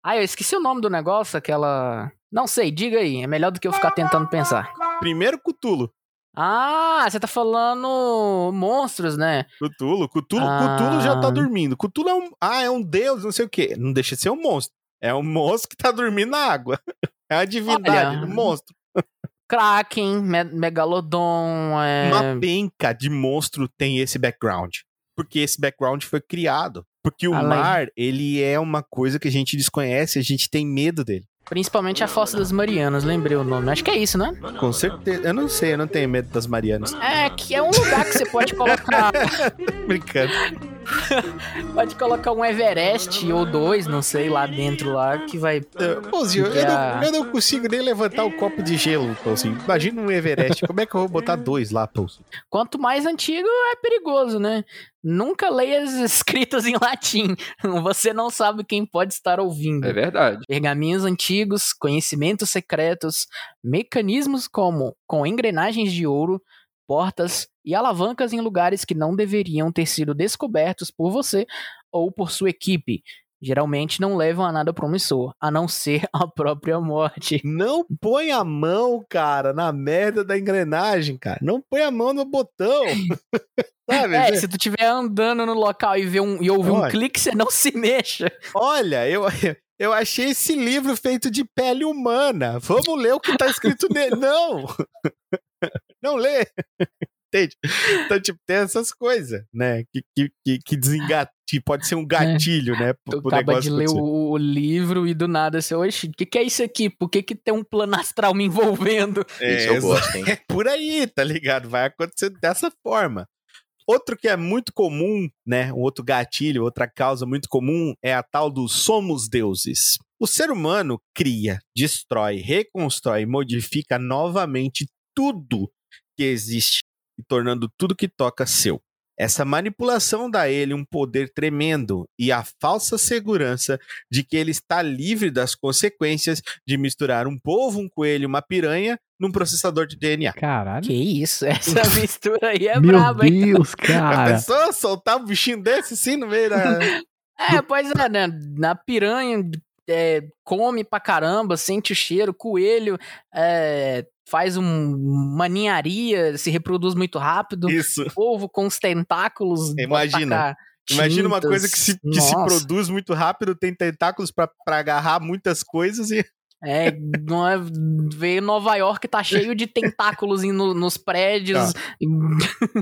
Ah, eu esqueci o nome do negócio, aquela. Não sei, diga aí. É melhor do que eu ficar tentando pensar. Primeiro Cutulo. Ah, você tá falando monstros, né? Cutulo, Cutulo, Ah. Cutulo já tá dormindo. Cutulo é um. Ah, é um deus, não sei o quê. Não deixa de ser um monstro. É um monstro que tá dormindo na água. É a divindade Olha, do monstro. Kraken, Me Megalodon, é... Uma penca de monstro tem esse background. Porque esse background foi criado. Porque o Além. mar, ele é uma coisa que a gente desconhece, a gente tem medo dele. principalmente a Fossa das Marianas, lembrei o nome. Acho que é isso, né? Com certeza. Eu não sei, eu não tenho medo das Marianas. É, que é um lugar que você pode colocar. Brincando. pode colocar um Everest ou dois, não sei, lá dentro lá, que vai. Pãozinho, eu, Já. não, eu não consigo nem levantar um copo de gelo, Pãozinho. Imagina um Everest. Como é que eu vou botar dois lá, Pãozinho? Quanto mais antigo, é perigoso, né? Nunca leia as escritas em latim. Você não sabe quem pode estar ouvindo. É verdade. Pergaminhos antigos, conhecimentos secretos, mecanismos como com engrenagens de ouro, portas e alavancas em lugares que não deveriam ter sido descobertos por você ou por sua equipe. Geralmente não levam a nada promissor, a não ser a própria morte. Não põe a mão, cara, na merda da engrenagem, cara. Não põe a mão no botão. Sabe? É, se tu estiver andando no local e, ver um, e ouvir um Olha. clique, você não se mexa. Olha, eu, eu achei esse livro feito de pele humana. Vamos ler o que tá escrito nele. Não! Não lê. Entende? Então, tipo, tem essas coisas, né? Que, que, que, que desengata. que Pode ser um gatilho, né? Tu Pro, pro acaba de ler o, o livro e do nada você, oxe, o que, que é isso aqui? Por que, que tem um plano astral me envolvendo? É, Isso eu gosto, hein? É por aí, tá ligado? Vai acontecer dessa forma. Outro que é muito comum, né? Um outro gatilho, outra causa muito comum é a tal do somos deuses. O ser humano cria, destrói, reconstrói, modifica novamente tudo que existe e tornando tudo que toca seu. Essa manipulação dá a ele um poder tremendo e a falsa segurança de que ele está livre das consequências de misturar um polvo, um coelho, uma piranha num processador de DNA. Caralho. Que isso, essa mistura aí é Meu braba, hein? Deus, A cara. pessoa soltar um bichinho desse assim no meio da. É, pois é, né? Na piranha é, come pra caramba, sente o cheiro, coelho é, faz um, uma ninharia, se reproduz muito rápido. Isso. Polvo com os tentáculos. Imagina. Imagina uma coisa que, se, que se produz muito rápido, tem tentáculos pra pra agarrar muitas coisas e. É, não é, veio Nova York, tá cheio de tentáculos no- nos prédios. Tá.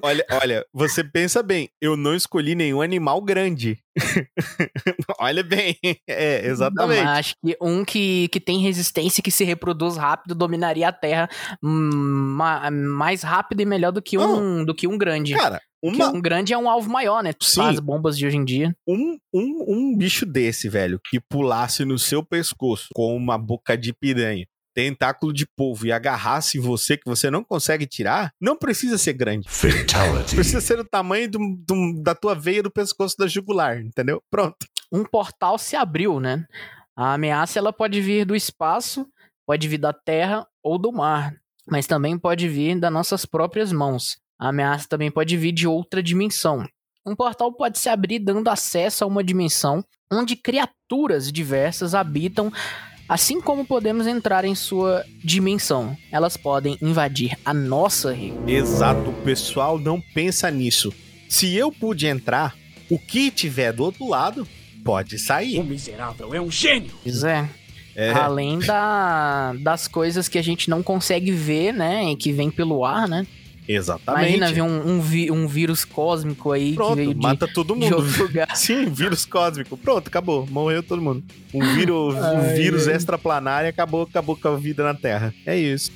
Olha, olha, você pensa bem, eu não escolhi nenhum animal grande. olha bem. É, Não, exatamente. mas acho que um que, que tem resistência e que se reproduz rápido dominaria a Terra hum, ma- mais rápido e melhor do que um, do que um grande. Cara, uma, um grande é um alvo maior, né? Sim. As bombas de hoje em dia. um, um, um bicho desse, velho, que pulasse no seu pescoço com uma boca de piranha, tentáculo de polvo e agarrasse em você que você não consegue tirar, não precisa ser grande. Fatality. Precisa ser o tamanho do- do- da tua veia do pescoço da jugular, entendeu? Pronto. Um portal se abriu, né? A ameaça ela pode vir do espaço, pode vir da terra ou do mar, mas também pode vir das nossas próprias mãos. A ameaça também pode vir de outra dimensão. Um portal pode se abrir dando acesso a uma dimensão onde criaturas diversas habitam, assim como podemos entrar em sua dimensão. Elas podem invadir a nossa região. Exato, o pessoal não pensa nisso. Se eu pude entrar, o que tiver do outro lado pode sair. Pois é. É, Além da, das coisas que a gente não consegue ver, né? E que vem pelo ar, né? Exatamente. Imagina ver um, um, vi- um vírus cósmico aí que Pronto, veio de, mata todo mundo. Sim, vírus cósmico. Pronto, acabou. Morreu todo mundo. Um vírus, um vírus extraplanário acabou, acabou com a vida na Terra. É isso.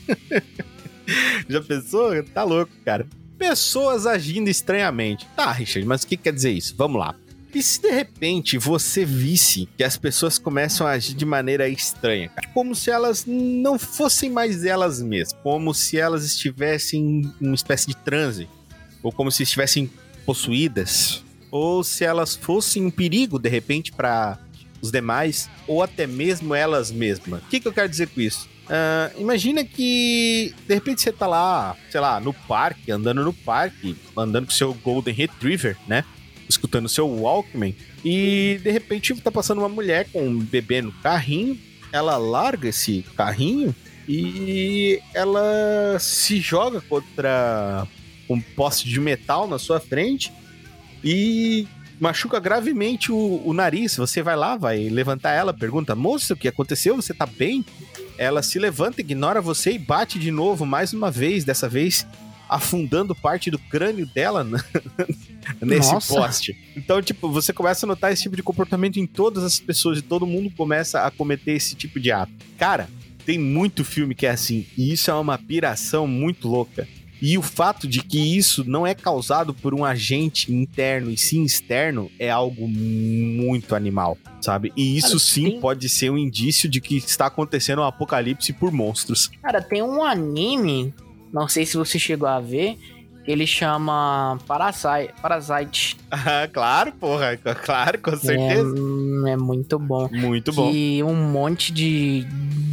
Já pensou? Tá louco, cara. Pessoas agindo estranhamente. Tá, Richard, mas o que quer dizer isso? Vamos lá. E se de repente você visse que as pessoas começam a agir de maneira estranha, cara? como se elas não fossem mais elas mesmas, como se elas estivessem em uma espécie de transe, ou como se estivessem possuídas, ou se elas fossem um perigo de repente para os demais, ou até mesmo elas mesmas. O que, que eu quero dizer com isso? Ah, imagina que de repente você tá lá, sei lá, no parque, andando no parque, andando com seu Golden Retriever, né? Escutando seu Walkman, e de repente tá passando uma mulher com um bebê no carrinho. Ela larga esse carrinho e ela se joga contra um poste de metal na sua frente e machuca gravemente o, o nariz. Você vai lá, vai levantar ela, pergunta: Moça, o que aconteceu? Você tá bem? Ela se levanta, ignora você e bate de novo, mais uma vez, dessa vez afundando parte do crânio dela nesse Nossa. poste. Então, tipo, você começa a notar esse tipo de comportamento em todas as pessoas e todo mundo começa a cometer esse tipo de ato. Cara, tem muito filme que é assim, e isso é uma piração muito louca. E o fato de que isso não é causado por um agente interno e sim externo é algo muito animal, sabe? E isso Cara, sim tem- pode ser um indício de que está acontecendo um apocalipse por monstros. Cara, tem um anime, não sei se você chegou a ver, ele chama Parasite. Parasite. Ah, claro, porra, claro, com certeza. É, é muito bom. Muito bom. Que um monte de.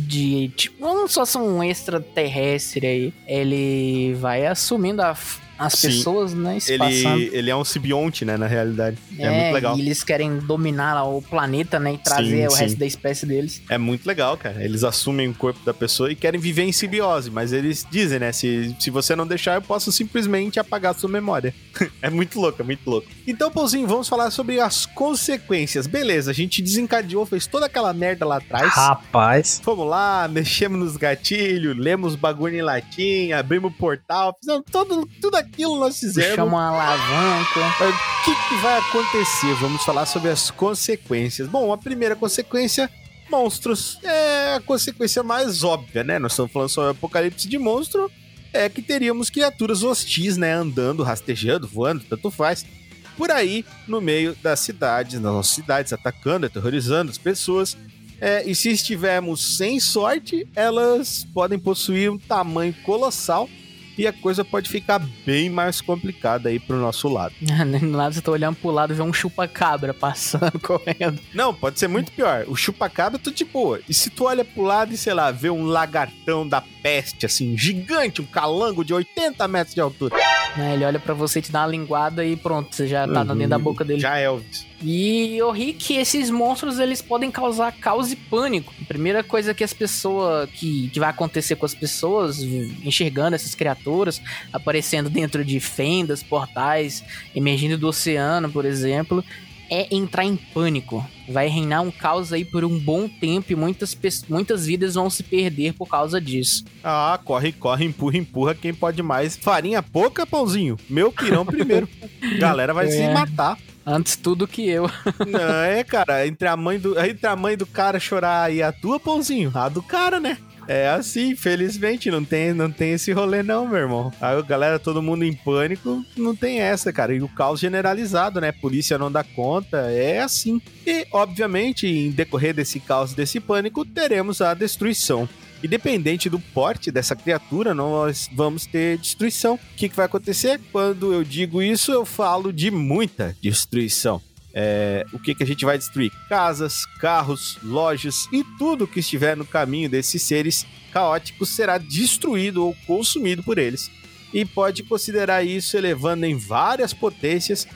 de tipo, se fosse um extraterrestre aí. Ele vai assumindo a- as Sim. pessoas, né? Ele, ele é um simbionte, né, na realidade. É, muito legal. E eles querem dominar o planeta, né? E trazer Sim, o sim. resto da espécie deles. É muito legal, cara. Eles assumem o corpo da pessoa e querem viver em simbiose, mas eles dizem, né? Se, se você não deixar, eu posso simplesmente apagar sua memória. é muito louco, é muito louco. Então, Pauzinho, vamos falar sobre as consequências. Beleza, a gente desencadeou, fez toda aquela merda lá atrás. Rapaz. Fomos lá, mexemos nos gatilhos, lemos bagulho em latim, abrimos o portal, fizemos tudo, tudo aquilo nós fizemos. Chama uma alavanca. O que, que vai acontecer? Vamos falar sobre as consequências. Bom, a primeira consequência, monstros. É a consequência mais óbvia, né? Nós estamos falando sobre apocalipse de monstro. É que teríamos criaturas hostis, né? Andando, rastejando, voando, tanto faz. Por aí, no meio das cidades, nas nossas cidades, atacando, aterrorizando as pessoas. É, e se estivermos sem sorte, elas podem possuir um tamanho colossal e a coisa pode ficar bem mais complicada aí pro nosso lado. Do nada você tá olhando pro lado e vê um chupa-cabra passando, correndo. Não, pode ser muito pior. O chupa-cabra, tu de boa. E se tu olha pro lado e, sei lá, vê um lagartão da peste, assim, gigante, um calango de 80 metros de altura. Né, ele olha pra você, te dá uma linguada e pronto, você já tá dentro da boca dele. Já é Elvis. E eu ri que esses monstros eles podem causar caos e pânico. A primeira coisa que as pessoas que, que vai acontecer com as pessoas enxergando essas criaturas aparecendo dentro de fendas, portais, emergindo do oceano, por exemplo, é entrar em pânico. Vai reinar um caos aí por um bom tempo e muitas, muitas vidas vão se perder por causa disso. Ah, corre, corre, empurra, empurra. Quem pode mais? Farinha pouca, pãozinho. Meu pirão primeiro. Galera vai é. se matar. Antes tudo que eu. Não, é, cara, entre a mãe do, entre a mãe do cara chorar e a tua, pãozinho, a do cara, né? É assim, infelizmente, não tem, não tem esse rolê não, meu irmão. A galera, todo mundo em pânico, não tem essa, cara. E o caos generalizado, né? Polícia não dá conta, é assim. E, obviamente, em decorrer desse caos, desse pânico, teremos a destruição. Independente do porte dessa criatura, nós vamos ter destruição. O que, que vai acontecer? Quando eu digo isso, eu falo de muita destruição. É, o que, que a gente vai destruir? Casas, carros, lojas e tudo que estiver no caminho desses seres caóticos será destruído ou consumido por eles. E pode considerar isso elevando em várias potências,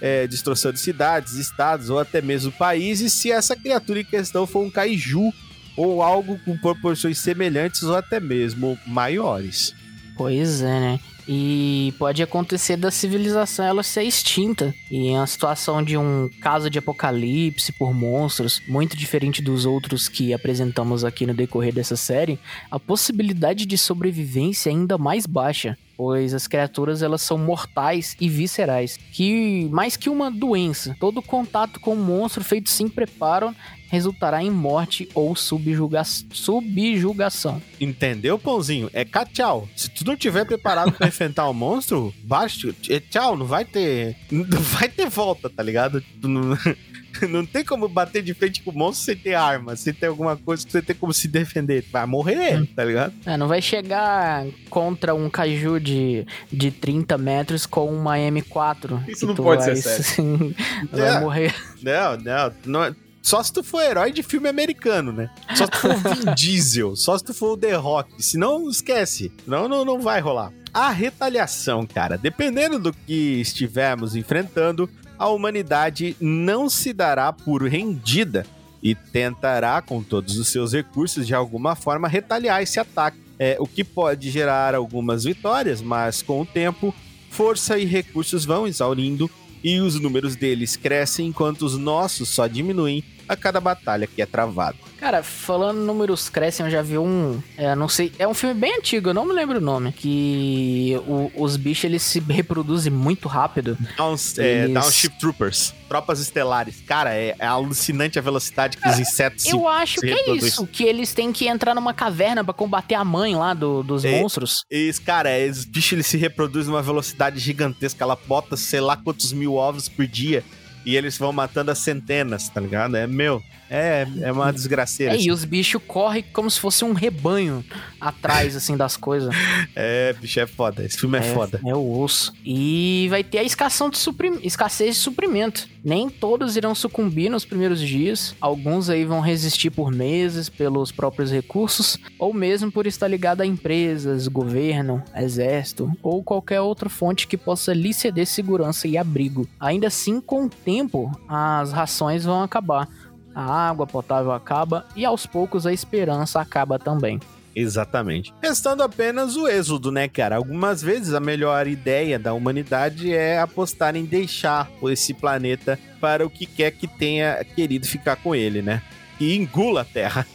é, destroçando cidades, estados ou até mesmo países, se essa criatura em questão for um kaiju ou algo com proporções semelhantes ou até mesmo maiores. Pois é, né? E pode acontecer da civilização ela ser extinta. E em uma situação de um caso de apocalipse por monstros, muito diferente dos outros que apresentamos aqui no decorrer dessa série, a possibilidade de sobrevivência é ainda mais baixa pois as criaturas elas são mortais e viscerais, que mais que uma doença, todo contato com um monstro feito sem preparo resultará em morte ou subjuga subjugação. Entendeu, pãozinho? É tchau. Se tu não tiver preparado para enfrentar o um monstro, baixo, é tchau, não vai ter, não vai ter volta, tá ligado? Não, tem como bater de frente com o monstro sem ter arma, sem ter alguma coisa que você tem como se defender. Vai morrer, hum. tá ligado? É, não vai chegar contra um caju de, de 30 metros com uma M4. Isso não pode vai, ser sério. vai é. morrer. Não, não, não só se tu for herói de filme americano, né? Só se tu for o Vin Diesel, só se tu for o The Rock. Senão, esquece. Não, não, não vai rolar. A retaliação, cara, dependendo do que estivermos enfrentando, a humanidade não se dará por rendida e tentará, com todos os seus recursos, de alguma forma retaliar esse ataque. É, o que pode gerar algumas vitórias, mas com o tempo, força e recursos vão exaurindo e os números deles crescem enquanto os nossos só diminuem a cada batalha que é travada. Cara, falando números crescem, eu já vi um. É, não sei. É um filme bem antigo, eu não me lembro o nome. Que o, os bichos eles se reproduzem muito rápido. Downs, é, eles... Downship Troopers. Tropas estelares. Cara, é, é alucinante a velocidade que os insetos Eu se, acho se que é isso. Que eles têm que entrar numa caverna para combater a mãe lá do, dos é, monstros. Isso, cara, é, os bichos eles se reproduzem numa velocidade gigantesca. Ela bota sei lá quantos mil ovos por dia e eles vão matando as centenas, tá ligado? É meu. É, é uma desgraceira. É, assim. e os bichos correm como se fosse um rebanho atrás, assim, das coisas. É, bicho, é foda. Esse filme é, é foda. É o osso. E vai ter a escassão de suprim... escassez de suprimento. Nem todos irão sucumbir nos primeiros dias. Alguns aí vão resistir por meses pelos próprios recursos, ou mesmo por estar ligado a empresas, governo, exército, ou qualquer outra fonte que possa lhe ceder segurança e abrigo. Ainda assim, com o tempo, as rações vão acabar a água potável acaba e aos poucos a esperança acaba também. Exatamente. Restando apenas o êxodo, né, cara? Algumas vezes a melhor ideia da humanidade é apostar em deixar esse planeta para o que quer que tenha querido ficar com ele, né? E engula a Terra.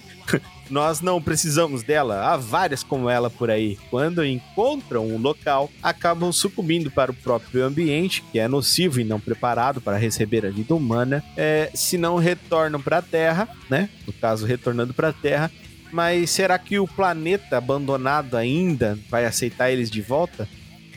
Nós não precisamos dela, há várias como ela por aí. Quando encontram um local, acabam sucumbindo para o próprio ambiente, que é nocivo e não preparado para receber a vida humana. É, se não retornam para a Terra, né? No caso, retornando para a Terra. Mas será que o planeta abandonado ainda vai aceitar eles de volta?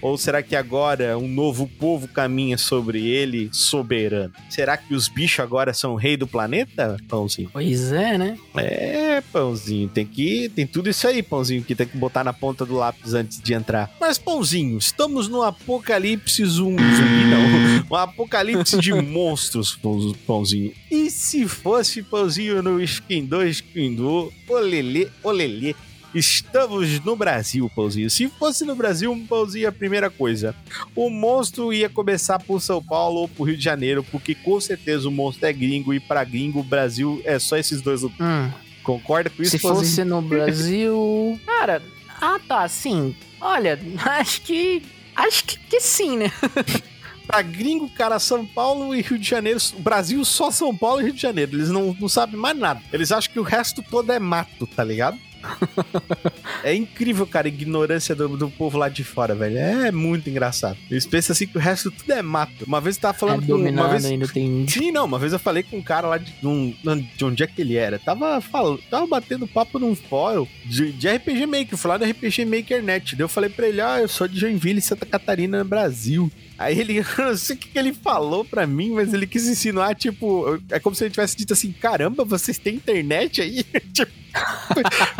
Ou será que agora um novo povo caminha sobre ele soberano? Será que os bichos agora são rei do planeta, Pãozinho? Pois é, né? É, Pãozinho, tem que. Tem tudo isso aí, Pãozinho, que tem que botar na ponta do lápis antes de entrar. Mas, Pãozinho, estamos no apocalipse zumbi, não. Um apocalipse de monstros, Pãozinho. E se fosse, Pãozinho, no Skin 2, Skin 2, olelê, olelê. Estamos no Brasil, Pãozinho. Se fosse no Brasil, Pãozinho, a primeira coisa. O monstro ia começar por São Paulo ou por Rio de Janeiro, porque com certeza o monstro é gringo e para gringo o Brasil é só esses dois. Hum. Concorda com isso, Se Pãozinho? fosse no Brasil. Cara, ah tá, sim. Olha, acho que. Acho que, que sim, né? pra gringo, cara, São Paulo e Rio de Janeiro, Brasil só São Paulo e Rio de Janeiro. Eles não, não sabem mais nada. Eles acham que o resto todo é mato, tá ligado? é incrível, cara, a ignorância do, do povo lá de fora, velho. É muito engraçado. Eles pensam assim que o resto tudo é mato. Uma vez eu tava falando é com uma vez. Ainda tem... Sim, não, uma vez eu falei com um cara lá de, um, de onde é que ele era. Tava falando, tava batendo papo num fórum de, de RPG Maker, falar do RPG Maker Net. Daí eu falei pra ele: Ah, eu sou de Joinville, Santa Catarina, Brasil. Aí ele, eu não sei o que ele falou pra mim, mas ele quis insinuar, tipo, é como se ele tivesse dito assim: caramba, vocês têm internet aí? tipo,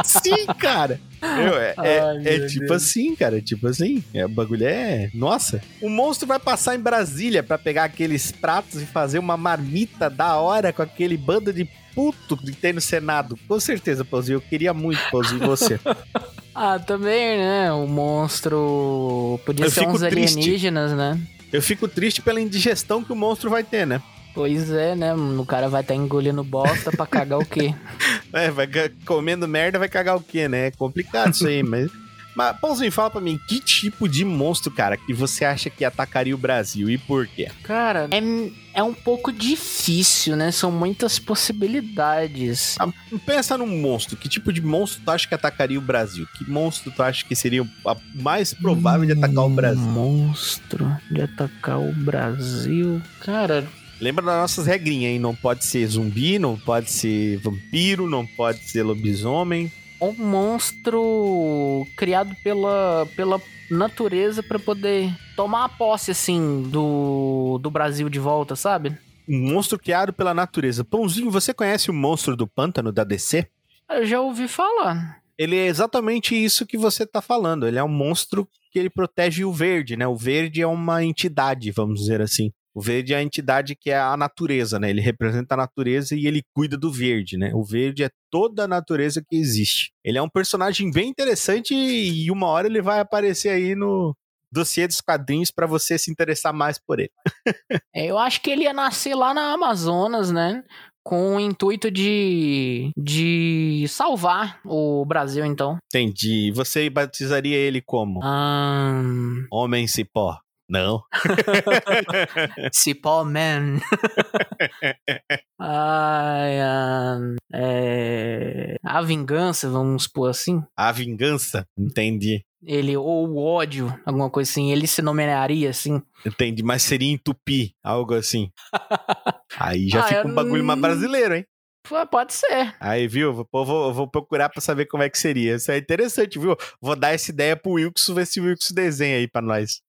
sim, cara. Meu, é, é, Ai, é tipo Deus. assim, cara. Tipo assim. É, o bagulho é. Nossa. O monstro vai passar em Brasília para pegar aqueles pratos e fazer uma marmita da hora com aquele bando de puto que tem no Senado. Com certeza, Pãozinho. Eu queria muito, Pãozinho, você. Ah, também, né? O monstro. Podia eu ser uns triste. alienígenas, né? Eu fico triste pela indigestão que o monstro vai ter, né? Pois é, né? O cara vai estar tá engolindo bosta pra cagar o quê? É, vai comendo merda, vai cagar o quê, né? É complicado isso aí, mas. Mas, Pãozinho, fala pra mim, que tipo de monstro, cara, que você acha que atacaria o Brasil e por quê? Cara, é, é um pouco difícil, né? São muitas possibilidades. Ah, pensa num monstro. Que tipo de monstro tu acha que atacaria o Brasil? Que monstro tu acha que seria o mais provável de atacar o Brasil? Monstro de atacar o Brasil? Cara, Lembra das nossas regrinhas, hein? Não pode ser zumbi, não pode ser vampiro, não pode ser lobisomem um monstro criado pela, pela natureza para poder tomar a posse, assim, do, do Brasil de volta, sabe? Um monstro criado pela natureza. Pãozinho, você conhece o monstro do pântano da DC? Eu já ouvi falar. Ele é exatamente isso que você tá falando. Ele é um monstro que ele protege o verde, né? O verde é uma entidade, vamos dizer assim. O verde é a entidade que é a natureza, né? Ele representa a natureza e ele cuida do verde, né? O verde é toda a natureza que existe. Ele é um personagem bem interessante e uma hora ele vai aparecer aí no dossiê dos quadrinhos para você se interessar mais por ele. é, eu acho que ele ia nascer lá na Amazonas, né? com o intuito de, de salvar o Brasil, então. Entendi. Você batizaria ele como? Um... Homem cipó. Não. Cipó Man. Ai, é... A vingança, vamos supor assim. A vingança? Entendi. Ele, ou o ódio, alguma coisa assim, ele se nomearia assim. Entendi, mas seria em tupi, algo assim. Aí já ah, fica um bagulho mais brasileiro, hein? Pode ser. Aí, viu? Vou, vou, vou, procurar pra saber como é que seria. Isso é interessante, viu? Vou dar essa ideia pro Wilkson, ver se o Wilkson desenha aí pra nós.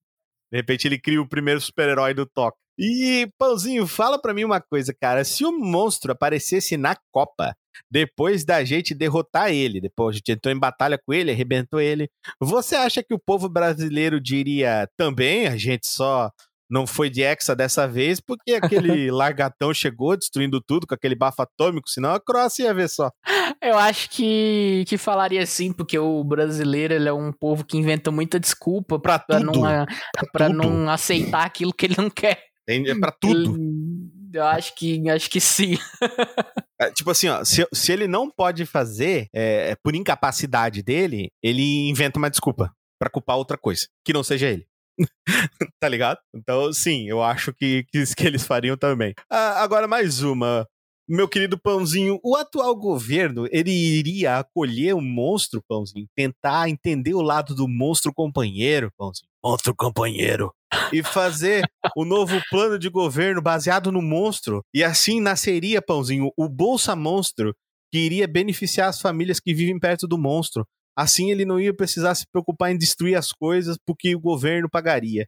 De repente ele cria o primeiro super-herói do Toque. E, Pãozinho, fala pra mim uma coisa, cara. Se o monstro aparecesse na Copa, depois da gente derrotar ele, depois a gente entrou em batalha com ele, arrebentou ele, você acha que o povo brasileiro diria também, a gente só não foi de Hexa dessa vez, porque aquele largatão chegou destruindo tudo com aquele bafo atômico, senão a Croácia ia ver só. Eu acho que, que falaria sim, porque o brasileiro ele é um povo que inventa muita desculpa pra, pra, não, pra, pra não aceitar aquilo que ele não quer. É pra tudo. Eu acho que, acho que sim. É, tipo assim, ó, se, se ele não pode fazer é, por incapacidade dele, ele inventa uma desculpa para culpar outra coisa, que não seja ele. tá ligado? Então, sim, eu acho que, que, que eles fariam também. Ah, agora, mais uma. Meu querido Pãozinho, o atual governo, ele iria acolher o monstro, Pãozinho? Tentar entender o lado do monstro companheiro, Pãozinho? Monstro companheiro. E fazer o novo plano de governo baseado no monstro. E assim nasceria, Pãozinho, o Bolsa Monstro, que iria beneficiar as famílias que vivem perto do monstro Assim ele não ia precisar se preocupar em destruir as coisas porque o governo pagaria.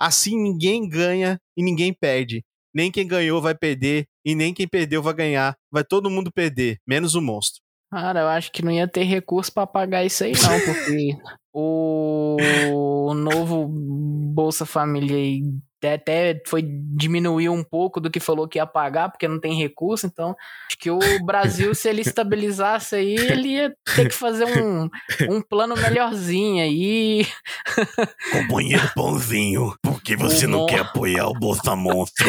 Assim ninguém ganha e ninguém perde. Nem quem ganhou vai perder e nem quem perdeu vai ganhar. Vai todo mundo perder, menos o monstro. Cara, eu acho que não ia ter recurso para pagar isso aí, não, porque o novo Bolsa Família aí até foi diminuir um pouco do que falou que ia pagar, porque não tem recurso, então acho que o Brasil, se ele estabilizasse aí, ele ia ter que fazer um, um plano melhorzinho aí. Companheiro Pãozinho, por que você o não mon... quer apoiar o Bolsa Monstro?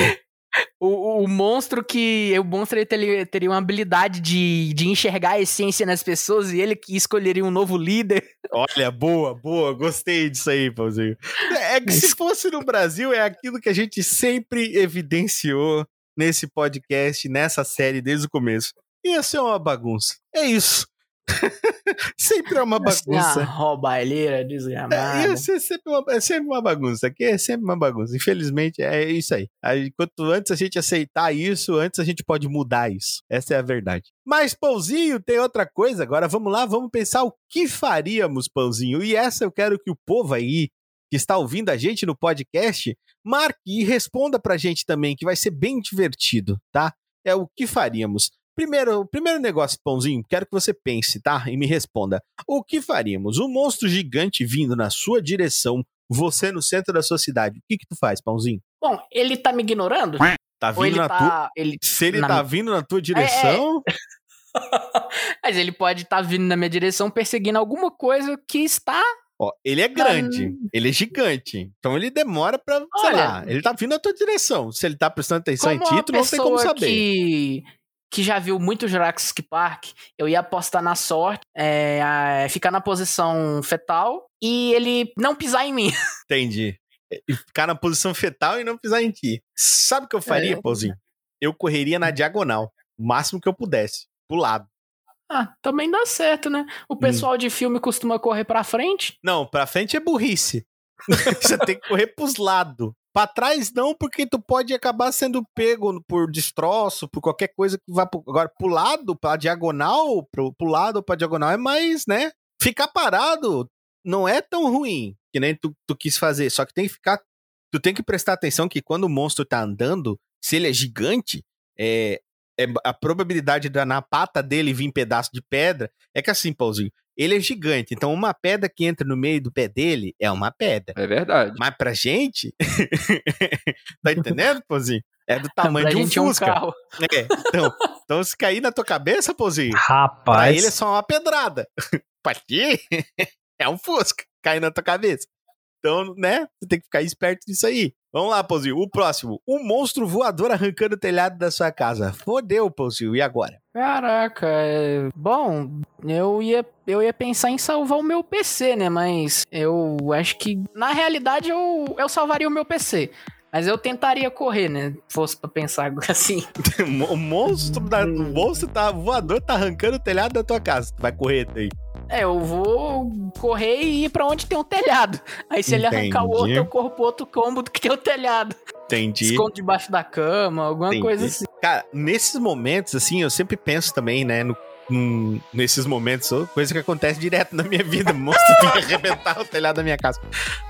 O, o, monstro que. O monstro ele teria, teria uma habilidade de, de enxergar a essência nas pessoas e ele que escolheria um novo líder. Olha, boa, boa, gostei disso aí, Pauzinho. É, é que se fosse no Brasil, é aquilo que a gente sempre evidenciou nesse podcast, nessa série, desde o começo. Ia ser uma bagunça. É isso. sempre é uma bagunça. Uma roubalheira desgramada. É, é, sempre uma, é sempre uma bagunça. Aqui é sempre uma bagunça. Infelizmente, é isso aí. aí. Quanto antes a gente aceitar isso, antes a gente pode mudar isso. Essa é a verdade. Mas, Pãozinho, tem outra coisa. Agora vamos lá, vamos pensar o que faríamos, Pãozinho. E essa eu quero que o povo aí, que está ouvindo a gente no podcast, marque e responda pra gente também, que vai ser bem divertido, tá? É o que faríamos. Primeiro, primeiro negócio, Pãozinho, quero que você pense, tá? E me responda. O que faríamos? Um monstro gigante vindo na sua direção, você no centro da sua cidade. O que que tu faz, Pãozinho? Bom, ele tá me ignorando? Tá vindo na tá, tua... Ele... Se ele na... tá vindo na tua direção... É, é. Mas ele pode estar tá vindo na minha direção perseguindo alguma coisa que está Ó, ele é grande, um... ele é gigante. Então ele demora pra, Olha, sei lá, ele tá vindo na tua direção. Se ele tá prestando atenção em ti, tu não tem como saber. Que que já viu muito Jurassic Park, eu ia apostar na sorte, é, ficar na posição fetal e ele não pisar em mim. Entendi. Ficar na posição fetal e não pisar em ti. Sabe o que eu faria, é. Pauzinho? Eu correria na diagonal, o máximo que eu pudesse, pro lado. Ah, também dá certo, né? O hum. pessoal hum. de filme costuma correr pra frente. Não, pra frente é burrice. Você tem que correr pros lados. Pra trás não, porque tu pode acabar sendo pego por destroço, por qualquer coisa que vá pro, agora pro lado, pra diagonal, pro, pro lado pra diagonal é mais, né? Ficar parado não é tão ruim que nem tu, tu quis fazer, só que tem que ficar tu tem que prestar atenção que quando o monstro tá andando, se ele é gigante, é, é a probabilidade da na pata dele vir pedaço de pedra é que assim, Pauzinho, ele é gigante, então uma pedra que entra no meio do pé dele é uma pedra. É verdade. Mas pra gente, tá entendendo, Pozinho? É do tamanho de um Fusca. É um carro. É, então, então, se cair na tua cabeça, Pozinho, Rapaz. pra ele é só uma pedrada. pra ti, é um Fusca cair na tua cabeça. Então, né, você tem que ficar esperto nisso aí. Vamos lá, Pouzinho. O próximo. Um monstro voador arrancando o telhado da sua casa. Fodeu, Pouzinho. E agora? Caraca, é... bom, eu ia, eu ia pensar em salvar o meu PC, né? Mas eu acho que, na realidade, eu, eu salvaria o meu PC. Mas eu tentaria correr, né? Fosse pra pensar assim. o monstro, da, o monstro tá voador, tá arrancando o telhado da tua casa. Tu vai correr daí. É, eu vou correr e ir pra onde tem um telhado. Aí se Entendi. ele arrancar o outro, eu corro pro outro cômodo que tem o telhado. Entendi. Escondo debaixo da cama, alguma Entendi. coisa assim. Cara, nesses momentos, assim, eu sempre penso também, né, no Num, nesses momentos, coisa que acontece direto na minha vida. Monstro arrebentar o telhado da minha casa.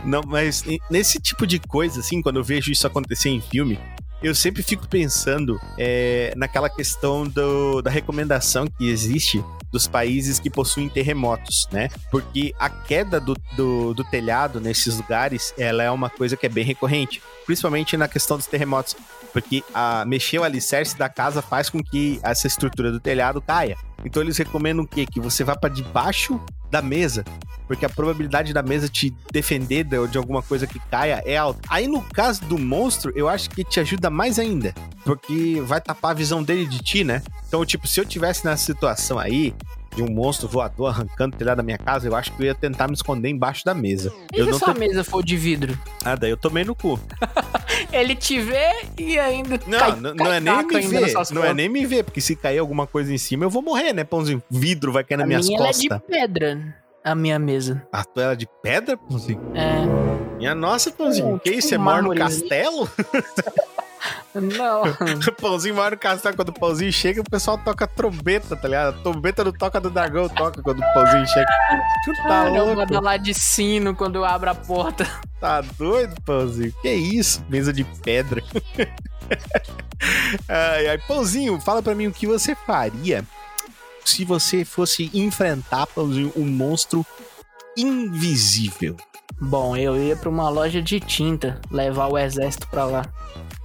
Não, mas nesse tipo de coisa, assim, quando eu vejo isso acontecer em filme, eu sempre fico pensando é, naquela questão do, da recomendação que existe dos países que possuem terremotos, né? Porque a queda do, do, do telhado nesses lugares, ela é uma coisa que é bem recorrente, principalmente na questão dos terremotos, porque a, mexer o alicerce da casa faz com que essa estrutura do telhado caia. Então eles recomendam o quê? Que você vá para debaixo da mesa, porque a probabilidade da mesa te defender de, de, alguma coisa que caia é alta. Aí no caso do monstro, eu acho que te ajuda mais ainda, porque vai tapar a visão dele de ti, né? Então, tipo, se eu tivesse nessa situação aí, de um monstro voador arrancando o telhado da minha casa, eu acho que eu ia tentar me esconder embaixo da mesa. E eu se não sua mesa for de vidro? Ah, daí eu tomei no cu. Ele te vê e ainda Não, cai, não, cai não é nem me ver, não é nem me ver, porque se cair alguma coisa em cima, eu vou morrer, né, pãozinho? Vidro vai cair nas minhas minha costas. Ela é de pedra, a minha mesa. A tua era de pedra, pãozinho? É. Minha nossa, pãozinho, que tipo isso? Você mora no castelo? Não. o pãozinho mora no castelo. Quando o pãozinho chega, o pessoal toca trombeta, tá ligado? A trombeta do toca do dragão toca quando o pãozinho chega. Tu tá louco? Manda lá de sino quando abre a porta. Tá doido, pãozinho? Que isso? Mesa de pedra. ai, ai, pãozinho, fala pra mim o que você faria se você fosse enfrentar, pãozinho, um monstro invisível. Bom, eu ia pra uma loja de tinta, levar o exército pra lá.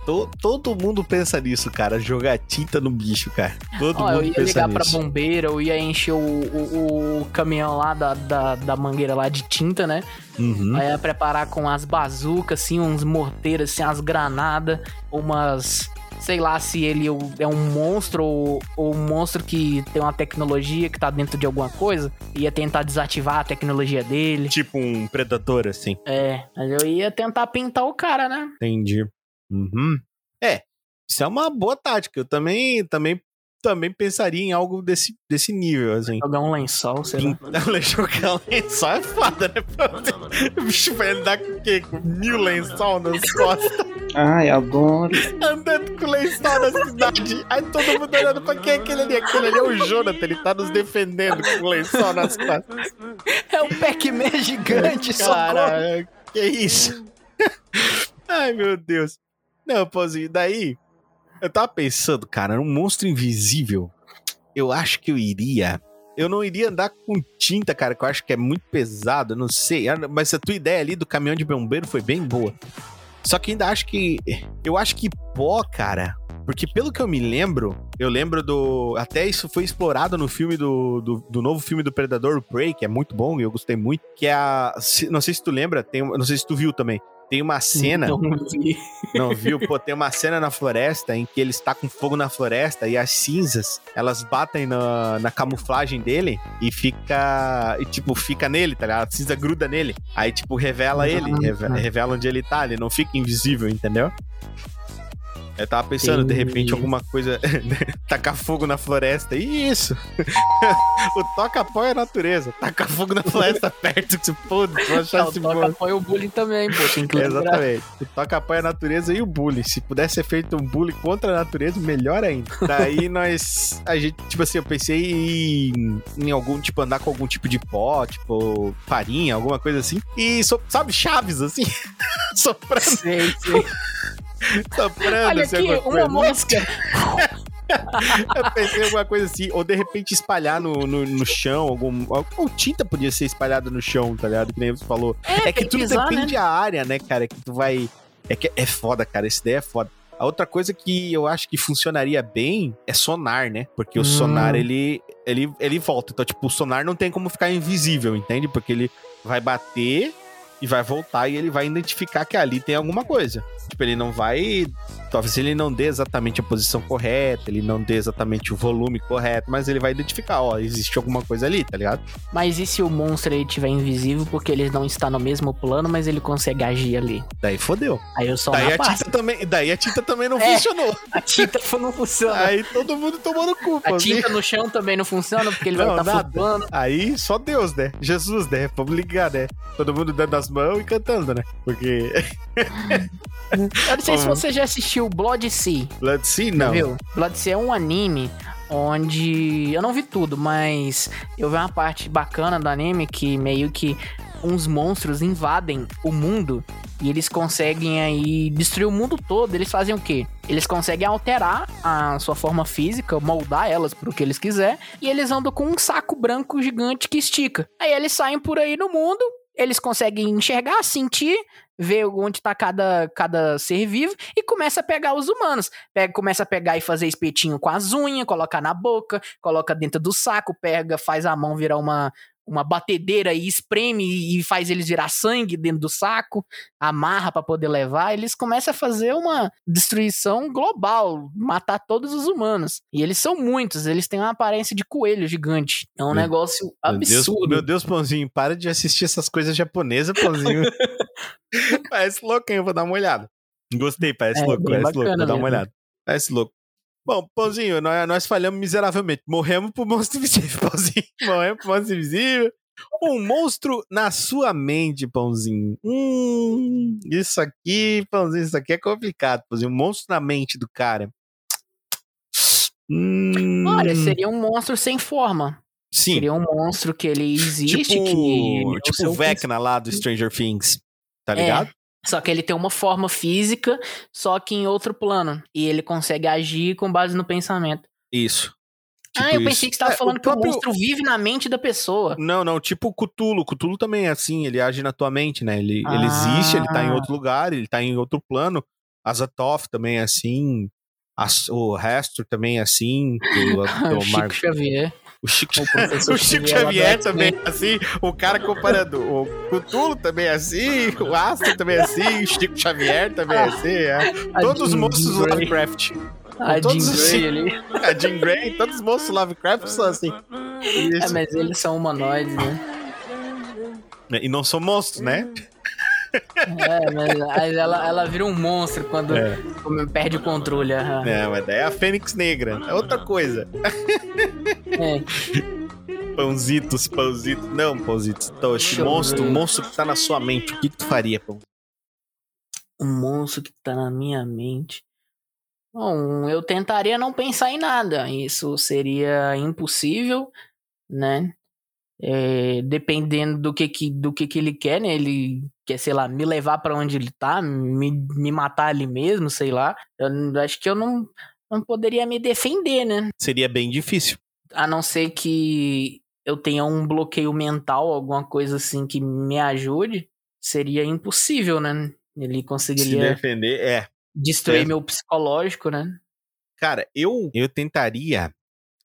Todo, todo mundo pensa nisso, cara. Jogar tinta no bicho, cara. Todo mundo eu ia pensa ligar nisso. pra bombeira, eu ia encher o, o, o caminhão lá da, da, da, mangueira lá de tinta, né? Uhum. Aí ia preparar com as bazucas, assim, uns morteiros, assim, as granadas, umas sei lá se ele é um monstro ou, ou, um monstro que tem uma tecnologia que tá dentro de alguma coisa. Ia tentar desativar a tecnologia dele. Tipo um predador, assim. É, mas eu ia tentar pintar o cara, né? Entendi. Uhum. É, isso é uma boa tática. Eu também, também, também pensaria em algo desse, desse nível, assim. Jogar um lençol, sei lá. Jogar um lençol é foda, né? O bicho vai andar com o quê? Com mil lençol nas costas. Ai, adoro. Andando com lençol na cidade. Aí todo mundo olhando pra quem é aquele ali. Aquele ali é o Jonathan, ele tá nos defendendo com lençol nas costas. É um Pac-Man gigante, Cara, que isso? Ai, meu Deus. Não, Pãozinho, daí eu tava pensando, cara, um monstro invisível. Eu acho que eu iria. Eu não iria andar com tinta, cara, que eu acho que é muito pesado, não sei. Mas a tua ideia ali do caminhão de bombeiro foi bem boa. Só que ainda acho que. Eu acho que pó, cara. Porque pelo que eu me lembro, eu lembro do. Até isso foi explorado no filme do, do, do novo filme do Predador, Prey, que é muito bom e eu gostei muito. Que é a. Não sei se tu lembra, tem, não sei se tu viu também. Tem uma cena. Não vi. Não viu? Pô, tem uma cena na floresta em que ele está com fogo na floresta e as cinzas elas batem na, na camuflagem dele e fica. E, tipo, fica nele, tá ligado? A cinza gruda nele. Aí, tipo, revela ele, revela, revela onde ele tá. Ele não fica invisível, entendeu? Eu tava pensando, de repente, alguma coisa. tacar fogo na floresta. Isso! o toca apoia a natureza. Tacar fogo na floresta perto que se foda. O toca apoia o bullying também, pô. Tem que Exatamente. O toca apoia a natureza e o bullying. Se pudesse ser feito um bullying contra a natureza, melhor ainda. Daí nós. A gente, tipo assim, eu pensei em, em algum, tipo, andar com algum tipo de pó, tipo, farinha, alguma coisa assim. E, so, sabe, chaves, assim? Soprando. Sei, sei. Soprando, Olha aqui, alguma uma mosca. Eu pensei em alguma coisa assim, ou de repente espalhar no, no, no chão, algum. Ou tinta podia ser espalhada no chão, tá ligado? Que nem você falou. É, É que tudo pisar, depende né? da área, né, cara? Que tu vai. É que é foda, cara. Essa ideia é foda. A outra coisa que eu acho que funcionaria bem é sonar, né? Porque o Hum. sonar, ele, ele, ele volta. Então, tipo, o sonar não tem como ficar invisível, entende? Porque ele vai bater e vai voltar e ele vai identificar que ali tem alguma coisa. Tipo, ele não vai. Talvez ele não dê exatamente a posição correta, ele não dê exatamente o volume correto, mas ele vai identificar, ó, existe alguma coisa ali, tá ligado? Mas e se o monstro ele tiver invisível porque ele não está no mesmo plano, mas ele consegue agir ali? Daí fodeu. Aí eu só Daí a, tinta também, daí a tinta também não É. funcionou. A tinta não funciona. Aí todo mundo tomou no cu, A tinta no chão também não funciona porque ele Não, vai estar flutuando. Aí só Deus, né? Jesus, né? Vamos ligar, né? Todo mundo dando as mãos e cantando, né? Porque Eu não sei se você já assistiu Blood Sea. Blood Sea, não. Viu? Blood Sea é um anime onde. Eu não vi tudo, mas eu vi uma parte bacana do anime que meio que uns monstros invadem o mundo e eles conseguem aí destruir o mundo todo. Eles fazem o quê? Eles conseguem alterar a sua forma física, moldar elas pro que eles quiser, e eles andam com um saco branco gigante que estica. Aí eles saem por aí no mundo, eles conseguem enxergar, sentir, ver onde tá cada, cada ser vivo e começa a pegar os humanos. Pega, começa a pegar e fazer espetinho com as unhas, colocar na boca, coloca dentro do saco, pega, faz a mão virar uma, uma batedeira e espreme e faz eles virar sangue dentro do saco, amarra pra poder levar. Eles começam a fazer uma destruição global, matar todos os humanos. E eles são muitos, eles têm uma aparência de coelho gigante. É um Meu- negócio Meu Deus, absurdo. meu Deus, Pãozinho, para de assistir essas coisas japonesas, Pãozinho. parece louco, hein? Eu vou dar uma olhada. Gostei, parece É, louco, parece louco. Vou dar uma mesmo. olhada. Parece louco. Bom, Pãozinho, nós, nós falhamos miseravelmente. Morremos pro monstro invisível, Pãozinho. Morremos pro monstro invisível. Um monstro na sua mente, Pãozinho. Hum, isso aqui, Pãozinho, isso aqui é complicado, Pãozinho. Um monstro na mente do cara. Hum... Olha, seria um monstro sem forma. Sim. Seria um monstro que ele existe, tipo, que... Tipo o Vecna lá do Stranger Things, tá é, ligado? É, só que ele tem uma forma física, só que em outro plano. E ele consegue agir com base no pensamento. Isso. Tipo ah, eu pensei isso. que você tava é, falando o que o monstro vive na mente da pessoa. Não, não, tipo o Cthulhu. Cthulhu também é assim, ele age na tua mente, né? Ele, ah. ele existe, ele tá em outro lugar, ele tá em outro plano. Azatoth também é assim. As, o Restor também é assim. O, o, o Chico Mar... Xavier. O Chico, o, o Chico Xavier também é assim. O cara comparando. O Cthulhu também é assim. O Astro também é assim. O Chico Xavier também é assim. É. Todos os monstros do Lovecraft. A todos Jean Grey ali. A Jean Grey, todos os monstros Lovecraft são assim. Isso. É, mas eles são humanoides, né? E não são monstros, né? É, mas ela, ela vira um monstro quando, é. perde o controle. Uhum. Não, mas daí é a Fênix Negra. É outra coisa. É. Pãozitos, pãozitos. Não, pãozitos. Então, esse monstro, o monstro que tá na sua mente, o que, que tu faria, pão? Um monstro que tá na minha mente. Bom, eu tentaria não pensar em nada. Isso seria impossível, né? É, dependendo do que, que, do que, que ele quer, né? Ele quer, sei lá, me levar para onde ele tá, me, me matar ali mesmo, sei lá. Eu acho que eu não, não poderia me defender, né? Seria bem difícil. A não ser que eu tenha um bloqueio mental, alguma coisa assim que me ajude, seria impossível, né? Ele conseguiria. Se defender, é. Destruir é. meu psicológico, né? Cara, eu, eu tentaria.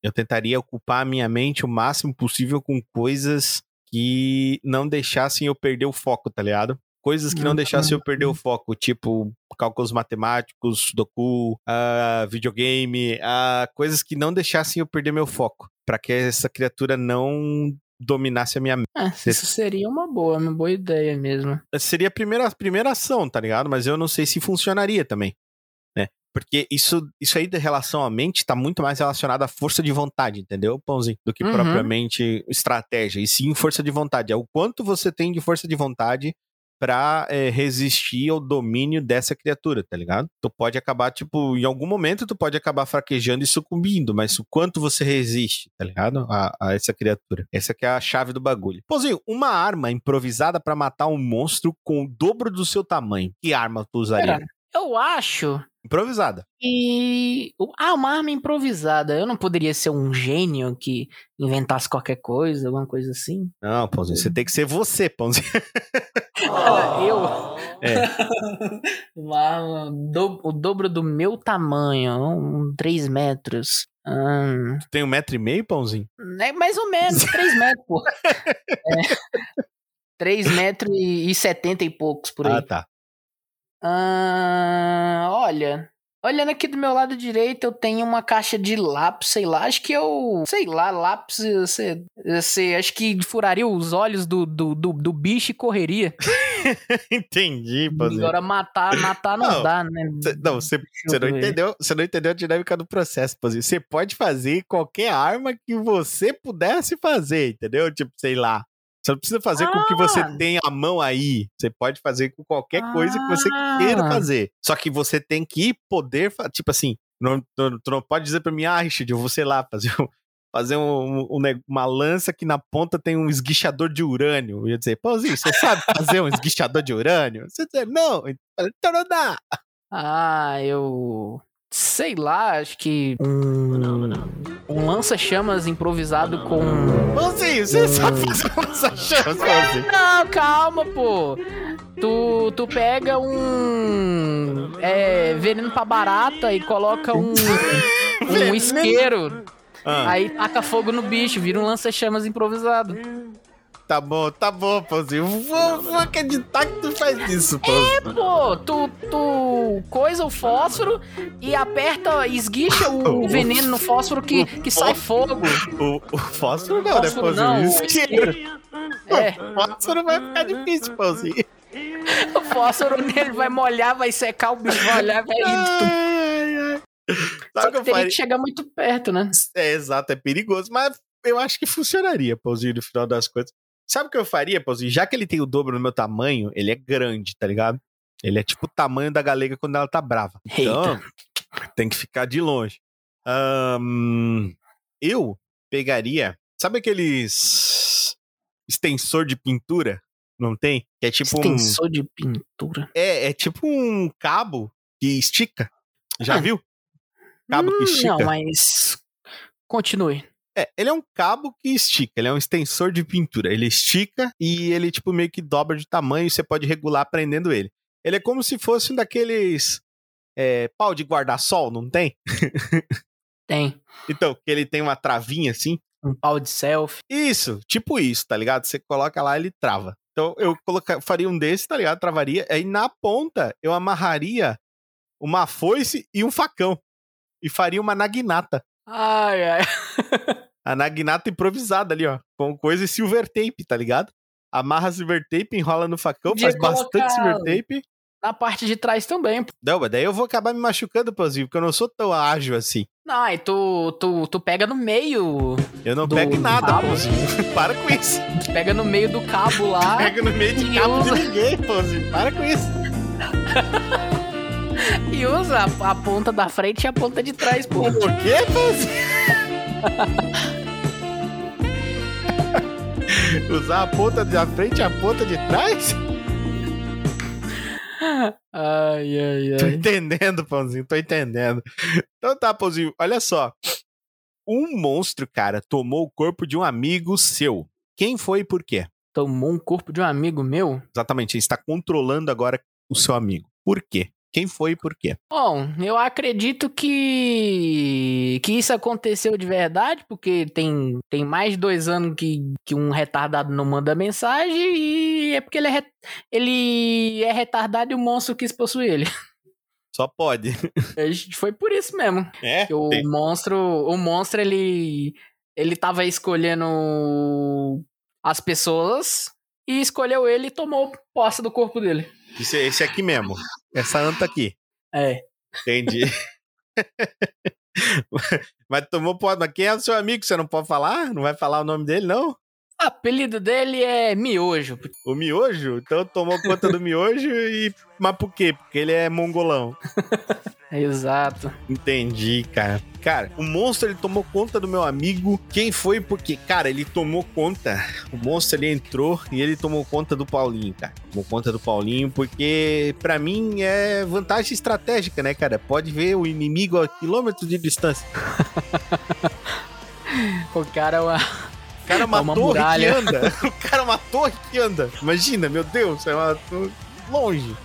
Eu tentaria ocupar a minha mente o máximo possível com coisas que não deixassem eu perder o foco, tá ligado? Coisas que não deixassem eu perder o foco, tipo cálculos matemáticos, doku, uh, videogame, uh, coisas que não deixassem eu perder meu foco, para que essa criatura não dominasse a minha mente. É, isso seria uma boa, uma boa ideia mesmo. Seria a primeira, a primeira ação, tá ligado? Mas eu não sei se funcionaria também. Porque isso, isso aí da relação à mente tá muito mais relacionado à força de vontade, entendeu, Pãozinho? Do que uhum. propriamente estratégia. E sim força de vontade. É o quanto você tem de força de vontade pra é, resistir ao domínio dessa criatura, tá ligado? Tu pode acabar, tipo, em algum momento tu pode acabar fraquejando e sucumbindo, mas o quanto você resiste, tá ligado? A, a essa criatura. Essa que é a chave do bagulho. Pôzinho, uma arma improvisada para matar um monstro com o dobro do seu tamanho. Que arma tu usaria? Eu acho Improvisada. E. Ah, uma arma improvisada. Eu não poderia ser um gênio que inventasse qualquer coisa, alguma coisa assim? Não, Pãozinho, você tem que ser você, Pãozinho. eu? É. Uma arma do... o dobro do meu tamanho, um, 3 metros. Hum. Tu tem um metro e meio, Pãozinho? É mais ou menos, 3 metros, pô. É. 3 metros e 70 e poucos por aí. Ah, tá. Ah, olha, olhando aqui do meu lado direito, eu tenho uma caixa de lápis, sei lá, acho que eu, sei lá, lápis, você, você acho que furaria os olhos do, do, do, do bicho e correria. Entendi, Pazinho. Agora matar, matar não, não dá, né? Cê, não, você, você não entendeu, você não entendeu a dinâmica do processo, Pazinho. Você pode fazer qualquer arma que você pudesse fazer, entendeu? Tipo, sei lá, você não precisa fazer ah. com o que você ah! tem a mão aí. Você pode fazer com qualquer ah. coisa que você queira ah! fazer. Só que você tem que poder, tipo assim, não, tu, tu não pode dizer pra mim, ah, Richard, eu vou, sei lá, fazer um, fazer um, um, uma lança que na ponta tem um esguichador de urânio. Eu ia dizer, pãozinho, você sabe fazer um esguichador de urânio? Você dizer, não, então não dá. Ah, eu sei lá, acho que um, um lança-chamas improvisado com. Mozinho, você sabe fazer um lança-chamas, Mozinho? Não, calma, pô. Tu, tu pega um é, veneno pra barata e coloca um, um isqueiro. Ah. Aí taca fogo no bicho, vira um lança-chamas improvisado. Tá bom, tá bom, Pãozinho. Vou, vou acreditar que tu faz isso, Pãozinho. É, pô, tu, tu coisa o fósforo e aperta, esguicha o, o veneno no fósforo que, que sai fogo. O, o fósforo não, né, fósforo né, Pãozinho? Não, o isqueiro. É. O fósforo vai ficar difícil, Pãozinho. O fósforo nele vai molhar, vai secar, o bicho vai olhar, vai ir. Só que, que teria que chegar muito perto, né? É, exato, é perigoso, mas eu acho que funcionaria, Pãozinho, no final das contas. Sabe o que eu faria, Pauzinho? Já que ele tem o dobro do meu tamanho, ele é grande, tá ligado? Ele é tipo o tamanho da galega quando ela tá brava. Então, Eita. tem que ficar de longe. Ahn, eu pegaria. Sabe aqueles extensor de pintura? Não tem? Que é tipo um. Extensor de pintura. É, é tipo um cabo que estica. Já Ah. viu? Cabo que Hum, estica. Não, mas. Continue. É, ele é um cabo que estica, ele é um extensor de pintura. Ele estica e ele, tipo, meio que dobra de tamanho e você pode regular prendendo ele. Ele é como se fosse um daqueles é, pau de guarda-sol, não tem? Tem. Então, que ele tem uma travinha assim. Um pau de selfie. Isso, tipo isso, tá ligado? Você coloca lá ele trava. Então, eu coloca, faria um desse, tá ligado? Travaria. Aí na ponta eu amarraria uma foice e um facão. E faria uma naginata. Ai, ai. A naginata improvisada ali, ó. Com coisa e silver tape, tá ligado? Amarra silver tape, enrola no facão, Podia faz bastante silver tape. Na parte de trás também. pô. Não, mas daí eu vou acabar me machucando, Pãozinho, porque eu não sou tão ágil assim. Não, aí tu, tu, tu pega no meio. Eu não Do pego em nada, cabo? Pãozinho. Para com isso. Tu pega no meio do cabo lá. Pega no meio de E cabo de usa. ninguém, Pãozinho. Para com isso. E usa a, a ponta da frente e a ponta de trás, pô. O quê, Pãozinho? Usar a ponta da frente e a ponta de trás? Ai, ai, Tô ai. entendendo, Pãozinho, tô entendendo. Então tá, Pãozinho, olha só. Um monstro, cara, tomou o corpo de um amigo seu. Quem foi e por quê? Tomou um corpo de um amigo meu? Exatamente, ele está controlando agora o seu amigo. Por quê? Quem foi e por quê? Bom, eu acredito que que isso aconteceu de verdade, porque tem, tem mais de dois anos que, que um retardado não manda mensagem e é porque ele é, ele é retardado e o monstro quis possuir ele. Só pode. Foi por isso mesmo. É? Que o tem- monstro, o monstro ele ele tava escolhendo as pessoas e escolheu ele e tomou posse do corpo dele. Esse, esse aqui mesmo. Essa anta aqui. É. Entendi. Mas tomou pode. Mas quem é o seu amigo? Você não pode falar? Não vai falar o nome dele, não? O apelido dele é Miojo. O miojo? Então tomou conta do miojo e. Mas por quê? Porque ele é mongolão. Exato. Entendi, cara. Cara, o monstro ele tomou conta do meu amigo. Quem foi? Porque, cara, ele tomou conta. O monstro ele entrou e ele tomou conta do Paulinho, cara. Tomou conta do Paulinho porque, pra mim, é vantagem estratégica, né, cara? Pode ver o inimigo a quilômetros de distância. O cara é uma... O cara é uma, uma torre muralha. que anda. O cara é uma torre que anda. Imagina, meu Deus, é uma torre longe.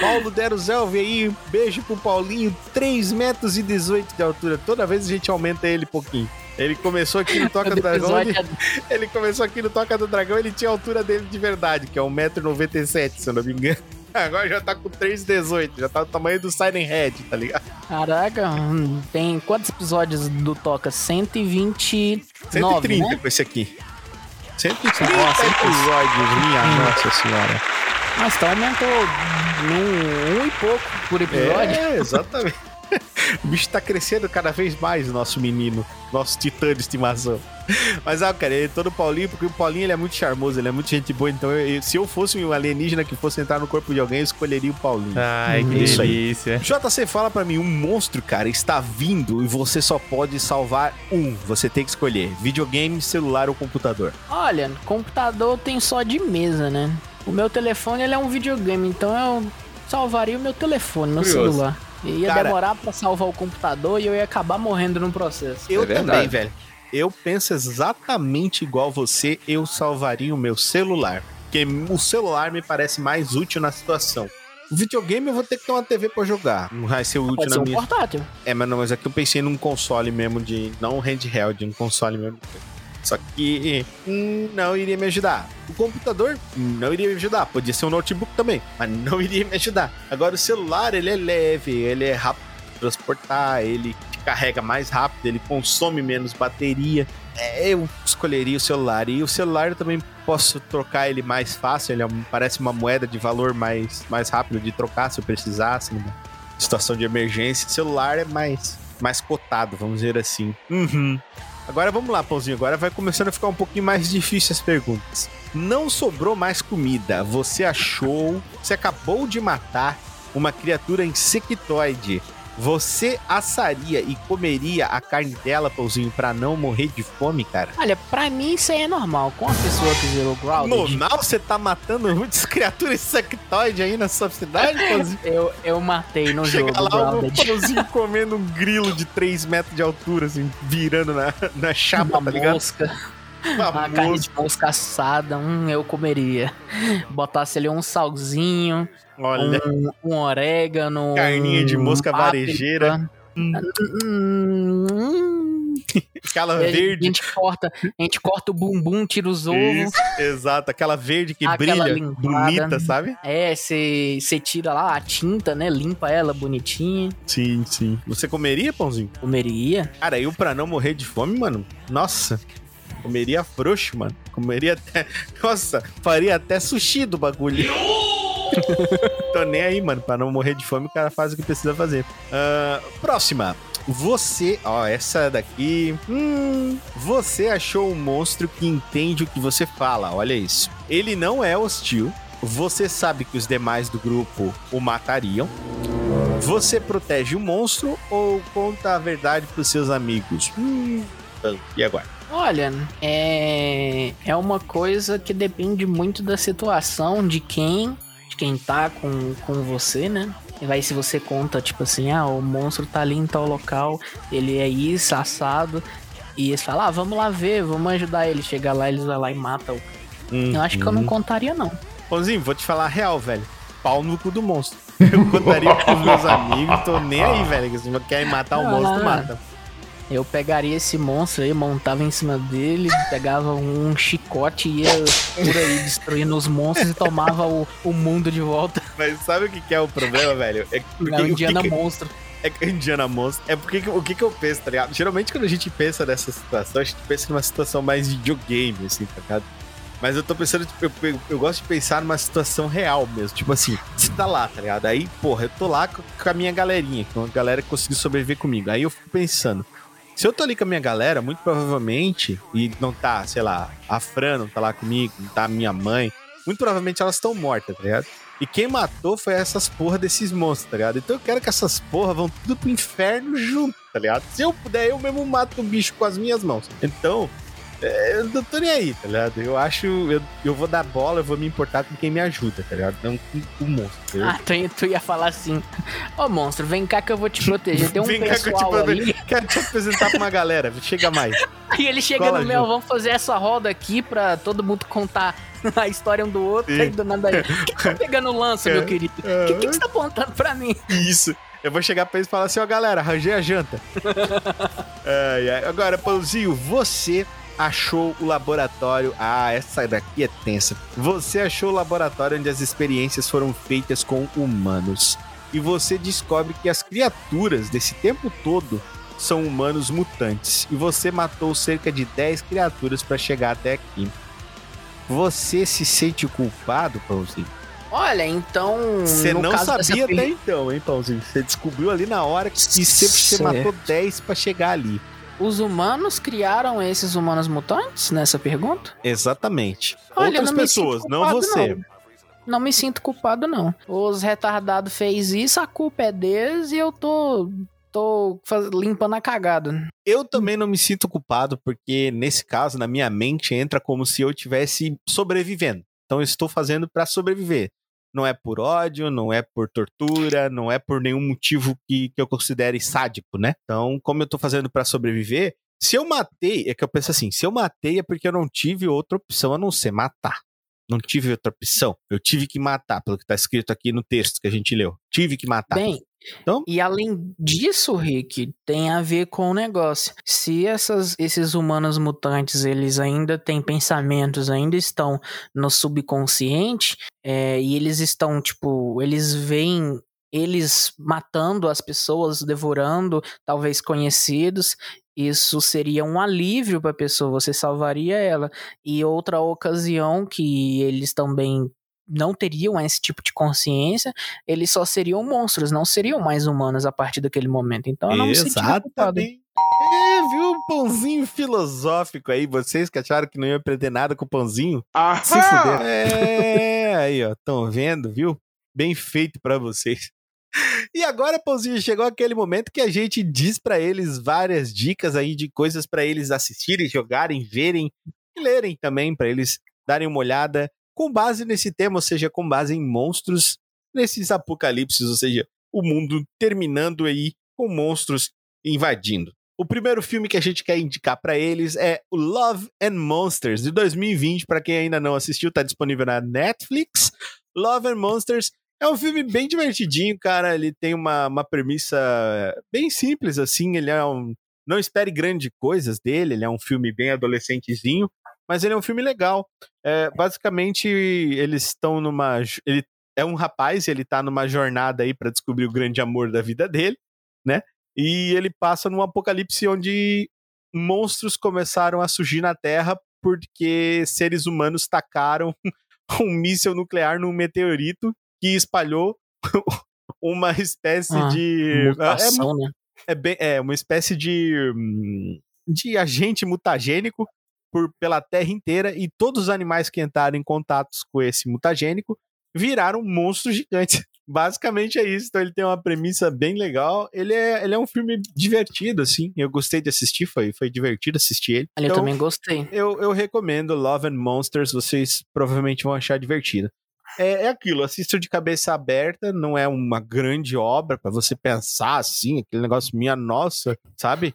Paulo Deruzelvi aí, beijo pro Paulinho, 3 metros e 18 de altura. Toda vez a gente aumenta ele um pouquinho. Ele começou aqui no Toca do Dragão, ele, é- ele começou aqui no Toca do Dragão, ele tinha a altura dele de verdade, que é 1,97m, se eu não me engano. Agora já tá com 3,18, já tá do tamanho do Siren Head, tá ligado? Caraca, hum, tem quantos episódios do Toca? 129, 130 né? com esse aqui. 130 Nossa, episódios, minha nossa senhora. Mas então aumentou um, um e pouco por episódio. É, exatamente. O bicho tá crescendo cada vez mais, o nosso menino, nosso titã de estimação. Mas, ah, cara, ele é todo Paulinho, porque o Paulinho ele é muito charmoso, ele é muito gente boa. Então, eu- se eu fosse um alienígena que fosse entrar no corpo de alguém, eu escolheria o Paulinho. Ai, que Isso aí. delícia. JC, fala pra mim, um monstro, cara, está vindo e você só pode salvar um. Você tem que escolher: videogame, celular ou computador. Olha, computador tem só de mesa, né? O meu telefone ele é um videogame, então eu salvaria o meu telefone, meu Curioso. celular. Ia Cara- demorar pra salvar o computador e eu ia acabar morrendo no processo. Eu É também, velho. Eu penso exatamente igual você, eu salvaria o meu celular. Porque o celular me parece mais útil na situação. O videogame eu vou ter que ter uma TV pra jogar. Não vai ser útil Pode na ser um minha. portátil. É, mas não, mas é que eu pensei num console mesmo de. Não um handheld, um console mesmo. Só que não iria me ajudar. O computador não iria me ajudar. Podia ser um notebook também, mas não iria me ajudar. Agora o celular, ele é leve, ele é rápido de transportar, ele carrega mais rápido, ele consome menos bateria. É, eu escolheria o celular. E o celular eu também posso trocar ele mais fácil. Ele é parece uma moeda de valor mais, mais rápido de trocar se eu precisasse. Numa situação de emergência. O celular é mais, mais cotado, vamos dizer assim. Uhum. Agora vamos lá, Pãozinho. Agora vai começando a ficar um pouquinho mais difícil as perguntas. Não sobrou mais comida. Você achou. Você acabou de matar uma criatura insectoide você assaria e comeria a carne dela, Pãozinho, pra não morrer de fome, cara? Olha, pra mim isso aí é normal. Com a pessoa que zerou Grounded... Normal? Você tá matando muitas criaturas insectoides aí na sua cidade, Pãozinho? eu, eu matei no Chega jogo lá Grounded. o Pãozinho comendo um grilo de 3 metros de altura, assim, virando na, na chapa, Uma tá ligado? mosca. Uma carne de mosca assada, hum, eu comeria. Botasse ali um salzinho, Olha, um, um orégano. Carninha de mosca páprica. varejeira. Hum, hum. aquela E aí A verde. gente corta, a gente corta o bumbum, tira os ovos. Isso, exato, aquela verde que Aquela brilha, limpada. bonita, sabe? É, você tira lá a tinta, né? Limpa ela bonitinha. Sim, sim. Você comeria, Pãozinho? Comeria. Cara, eu pra não morrer de fome, mano, nossa, comeria frouxo, mano. Comeria até. Nossa, faria até sushi do bagulho. Tô nem aí, mano. Pra não morrer de fome, o cara faz o que precisa fazer. Ah, próxima. Você. Ó, essa daqui. Hum. Você achou um monstro que entende o que você fala. Olha isso. Ele não é hostil. Você sabe que os demais do grupo o matariam. Você protege o monstro ou conta a verdade pros seus amigos? Hum. E agora? Olha, é, é uma coisa que depende muito da situação, de quem, de quem tá com, com você, né? E vai se você conta, tipo assim, ah, o monstro tá ali em tal local, ele é isso, assado. E eles falam, ah, vamos lá ver, vamos ajudar ele. Chega lá, eles vão lá e matam. Eu acho que eu não Uhum. contaria, não. Pãozinho, vou te falar a real, velho. Pau no cu do monstro. Eu contaria pros meus amigos, tô nem aí, velho. Se querem matar o monstro, mata. Eu pegaria esse monstro aí, montava em cima dele, pegava um chicote e ia por aí destruindo os monstros e tomava o, o mundo de volta. Mas sabe o que, que é o problema, velho? É porque, Era o um que Indiana que- Monstro. É Indiana Monstro. É porque que- o que, que eu penso, tá ligado? Geralmente quando a gente pensa nessa situação, a gente pensa numa situação mais de videogame, assim, tá ligado? Mas eu tô pensando, tipo, eu, eu- eu gosto de pensar numa situação real mesmo. Tipo assim, você tá lá, tá ligado? Aí, porra, eu tô lá com, com a minha galerinha, com a galera que conseguiu sobreviver comigo. Aí eu fico pensando, se eu tô ali com a minha galera, muito provavelmente, e não tá, sei lá, a Fran não tá lá comigo, não tá a minha mãe, muito provavelmente elas estão mortas, tá ligado? E quem matou foi essas porra desses monstros, tá ligado? Então eu quero que essas porra vão tudo pro inferno junto, tá ligado? Se eu puder, eu mesmo mato o bicho com as minhas mãos. Então, é, eu não tô nem aí, tá ligado? Eu acho. Eu, eu vou dar bola, eu vou me importar com quem me ajuda, tá ligado? Não com o monstro. entendeu? Ah, tu, ia- tu ia falar assim: Ô monstro, vem cá que eu vou te proteger. Tem um Vem cá que eu te pessoal ali. Quero te apresentar pra uma galera. Chega mais. Aí ele chega Cola no meu, vamos fazer essa roda aqui pra todo mundo contar a história um do outro. Sim. Aí do nada aí. Por que que tá pegando lança, meu É. querido? O que, que, que você tá apontando pra mim? Isso. Eu vou chegar pra eles e falar assim, ó, galera, arranjei a janta. Ai, ai. Agora, Pãozinho, você achou o laboratório... Ah, essa daqui é tensa. Você achou o laboratório onde as experiências foram feitas com humanos. E você descobre que as criaturas desse tempo todo são humanos mutantes. E você matou cerca de 10 criaturas pra chegar até aqui. Você se sente culpado, Pãozinho? Olha, então. Você não sabia per- até então, hein, Pãozinho? Você descobriu ali na hora que sempre você Certo. matou 10 pra chegar ali. Os humanos criaram esses humanos mutantes nessa pergunta? Exatamente. Olha, Outras não pessoas, sinto não culpado, você. não. Não me sinto culpado, não. Os retardados fez isso, a culpa é deles e eu tô. tô faz- limpando a cagada. Eu também não me sinto culpado, porque nesse caso, na minha mente, entra como se eu estivesse sobrevivendo. Então eu estou fazendo pra sobreviver. Não é por ódio, não é por tortura, não é por nenhum motivo que, que eu considere sádico, né? Então, como eu tô fazendo pra sobreviver, se eu matei, é que eu penso assim, se eu matei é porque eu não tive outra opção a não ser matar. Não tive outra opção. Eu tive que matar, pelo que tá escrito aqui no texto que a gente leu. Tive que matar. Bem, Então? e além disso, Rick, tem a ver com o negócio. Se essas, esses humanos mutantes, eles ainda têm pensamentos, ainda estão no subconsciente, é, e eles estão, tipo, eles veem eles matando as pessoas, devorando, talvez conhecidos, isso seria um alívio para a pessoa, você salvaria ela. E outra ocasião que eles também não teriam esse tipo de consciência, eles só seriam monstros, não seriam mais humanos a partir daquele momento. Então eu não me. Exatamente. É, viu? Um pãozinho filosófico aí. Vocês que acharam que não ia aprender nada com o pãozinho. Ah, Se fuder. É, aí, ó. Estão vendo, viu? Bem feito para vocês. E agora, Pãozinho, chegou aquele momento que a gente diz para eles várias dicas aí de coisas para eles assistirem, jogarem, verem e lerem também, para eles darem uma olhada com base nesse tema, ou seja, com base em monstros, nesses apocalipses, ou seja, o mundo terminando aí com monstros invadindo. O primeiro filme que a gente quer indicar para eles é o Love and Monsters de 2020, para quem ainda não assistiu, tá disponível na Netflix. Love and Monsters é um filme bem divertidinho, cara. Ele tem uma, uma premissa bem simples, assim. Ele é um. Não espere grandes coisas dele, ele é um filme bem adolescentezinho, mas ele é um filme legal. É, basicamente, eles estão numa. Ele é um rapaz, ele tá numa jornada aí para descobrir o grande amor da vida dele, né? E ele passa num apocalipse onde monstros começaram a surgir na Terra porque seres humanos tacaram um míssil nuclear num meteorito que espalhou uma espécie Ah, de. Mutação, né? É, é, bem, é uma espécie de. hum, de agente mutagênico por, pela Terra inteira e todos os animais que entraram em contatos com esse mutagênico viraram monstros gigantes. Basicamente é isso. Então ele tem uma premissa bem legal. Ele é, ele é um filme divertido, assim. Eu gostei de assistir, foi, foi divertido assistir ele. Ali eu Então, também gostei. eu, eu recomendo Love and Monsters, vocês provavelmente vão achar divertido. É, é aquilo, assista de cabeça aberta, não é uma grande obra pra você pensar assim, aquele negócio minha nossa, sabe?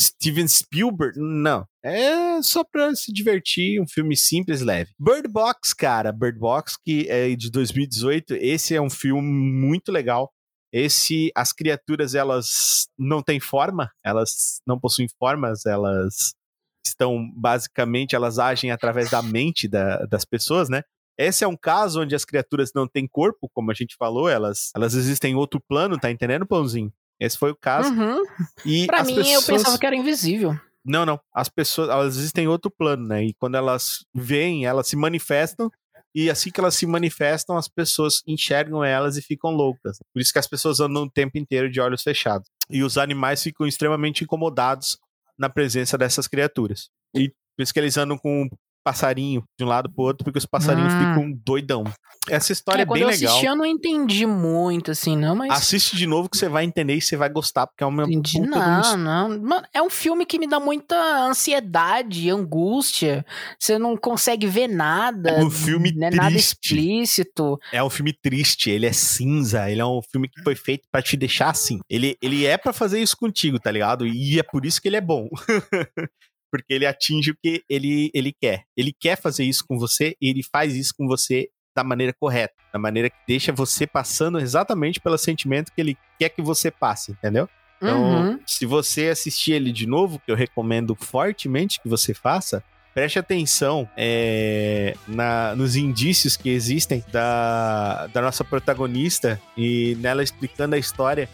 Steven Spielberg, não. É só pra se divertir, um filme simples, leve. Bird Box, cara, Bird Box, que é de 2018, esse é um filme muito legal. Esse, as criaturas, elas não têm forma, elas não possuem formas, elas estão basicamente, elas agem através da mente da- das pessoas, né? Esse é um caso onde as criaturas não têm corpo, como a gente falou, elas, elas existem em outro plano, tá entendendo, Pãozinho? Esse foi o caso. Uhum. E Pra mim, pessoas... eu pensava que era invisível. Não, não. As pessoas, elas existem em outro plano, né? E quando elas veem, elas se manifestam. E assim que elas se manifestam, as pessoas enxergam elas e ficam loucas. Por isso que as pessoas andam o tempo inteiro de olhos fechados. E os animais ficam extremamente incomodados na presença dessas criaturas. E por isso que eles andam com passarinho de um lado pro outro, porque os passarinhos Hum. ficam doidão. Essa história é, É, quando bem eu legal. assisti, eu não entendi muito, assim, não, mas. Assiste de novo que você vai entender e você vai gostar, porque é uma Entendi, puta de uma não, não. Mano, é um filme que me dá muita ansiedade, angústia. Você não consegue ver nada. É um filme não é nada triste. explícito. É um filme triste, ele é cinza, ele é um filme que foi feito pra te deixar assim. Ele, ele é pra fazer isso contigo, tá ligado? E é por isso que ele é bom. Porque ele atinge o que ele, ele quer. Ele quer fazer isso com você e ele faz isso com você da maneira correta, da maneira que deixa você passando exatamente pelo sentimento que ele quer que você passe, entendeu? Então, Uhum. se você assistir ele de novo, que eu recomendo fortemente que você faça, preste atenção é, na- nos indícios que existem da, da nossa protagonista e nela explicando a história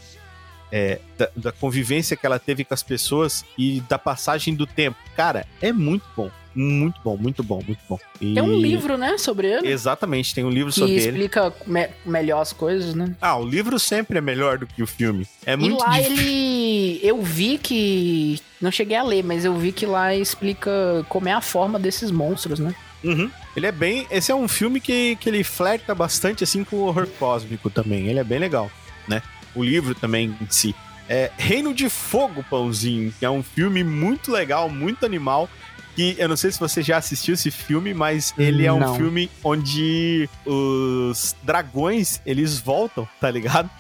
é, da, da convivência que ela teve com as pessoas e da passagem do tempo. Cara, é muito bom. Muito bom, muito bom, muito bom. E- Tem um livro, né, sobre ele. Exatamente, tem um livro Que sobre ele. explica me- melhor as coisas, né? Ah, o livro sempre é melhor do que o filme. É e muito lá difícil. ele. Eu vi que. Não cheguei a ler, mas eu vi que lá explica como é a forma desses monstros, né? Uhum. Ele é bem. Esse é um filme que, que ele flerta bastante assim com o horror cósmico também. Ele é bem legal, né? O livro também em si. É Reino de Fogo, Pãozinho, que é um filme muito legal, muito animal. Que eu não sei se você já assistiu esse filme, mas ele é um Não. filme onde os dragões eles voltam, tá ligado?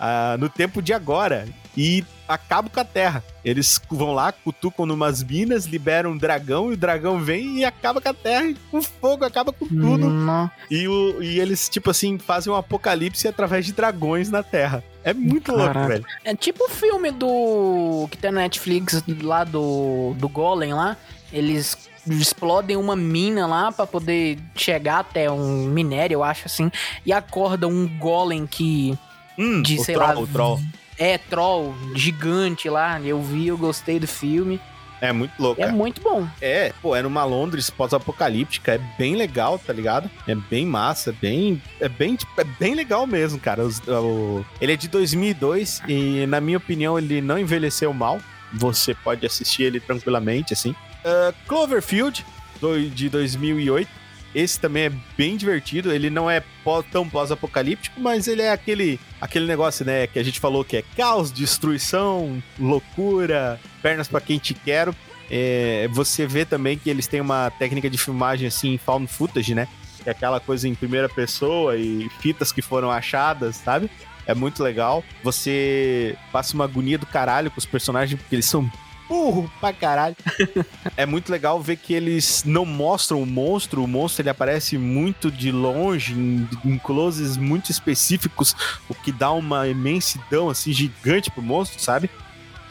Ah, no tempo de agora e acabam com a Terra. Eles vão lá, cutucam numas minas, liberam um dragão e o dragão vem e acaba com a Terra e com fogo, acaba com tudo. Não. E, o, e eles, tipo assim, fazem um apocalipse através de dragões na Terra. É muito louco, Caraca. velho. É tipo o filme do. que tem na Netflix lá do. do Golem lá. Eles explodem uma mina lá pra poder chegar até um minério, eu acho assim. E acordam um golem que Hum, De, o sei troll, lá, o troll. é troll, gigante lá. Eu vi, eu gostei do filme. É muito louco. É muito bom. É, pô, é numa Londres pós-apocalíptica, é bem legal, tá ligado? É bem massa, é bem, é bem, tipo, é bem legal mesmo, cara. Os- o- ele é de 2002 e, na minha opinião, ele não envelheceu mal. você pode assistir ele tranquilamente, assim. Uh, Cloverfield, do, de 2008. Esse também é bem divertido. Ele não é tão pós-apocalíptico, mas ele é aquele, aquele negócio, né, que a gente falou que é caos, destruição, loucura, pernas para quem te quero. É, você vê também que eles têm uma técnica de filmagem assim, found footage, né? Que é aquela coisa em primeira pessoa e fitas que foram achadas, sabe? É muito legal. Você passa uma agonia do caralho com os personagens, porque eles são burro pra caralho. é muito legal ver que eles não mostram o monstro. O monstro ele aparece muito de longe, em, em closes muito específicos, o que dá uma imensidão assim gigante pro monstro, sabe?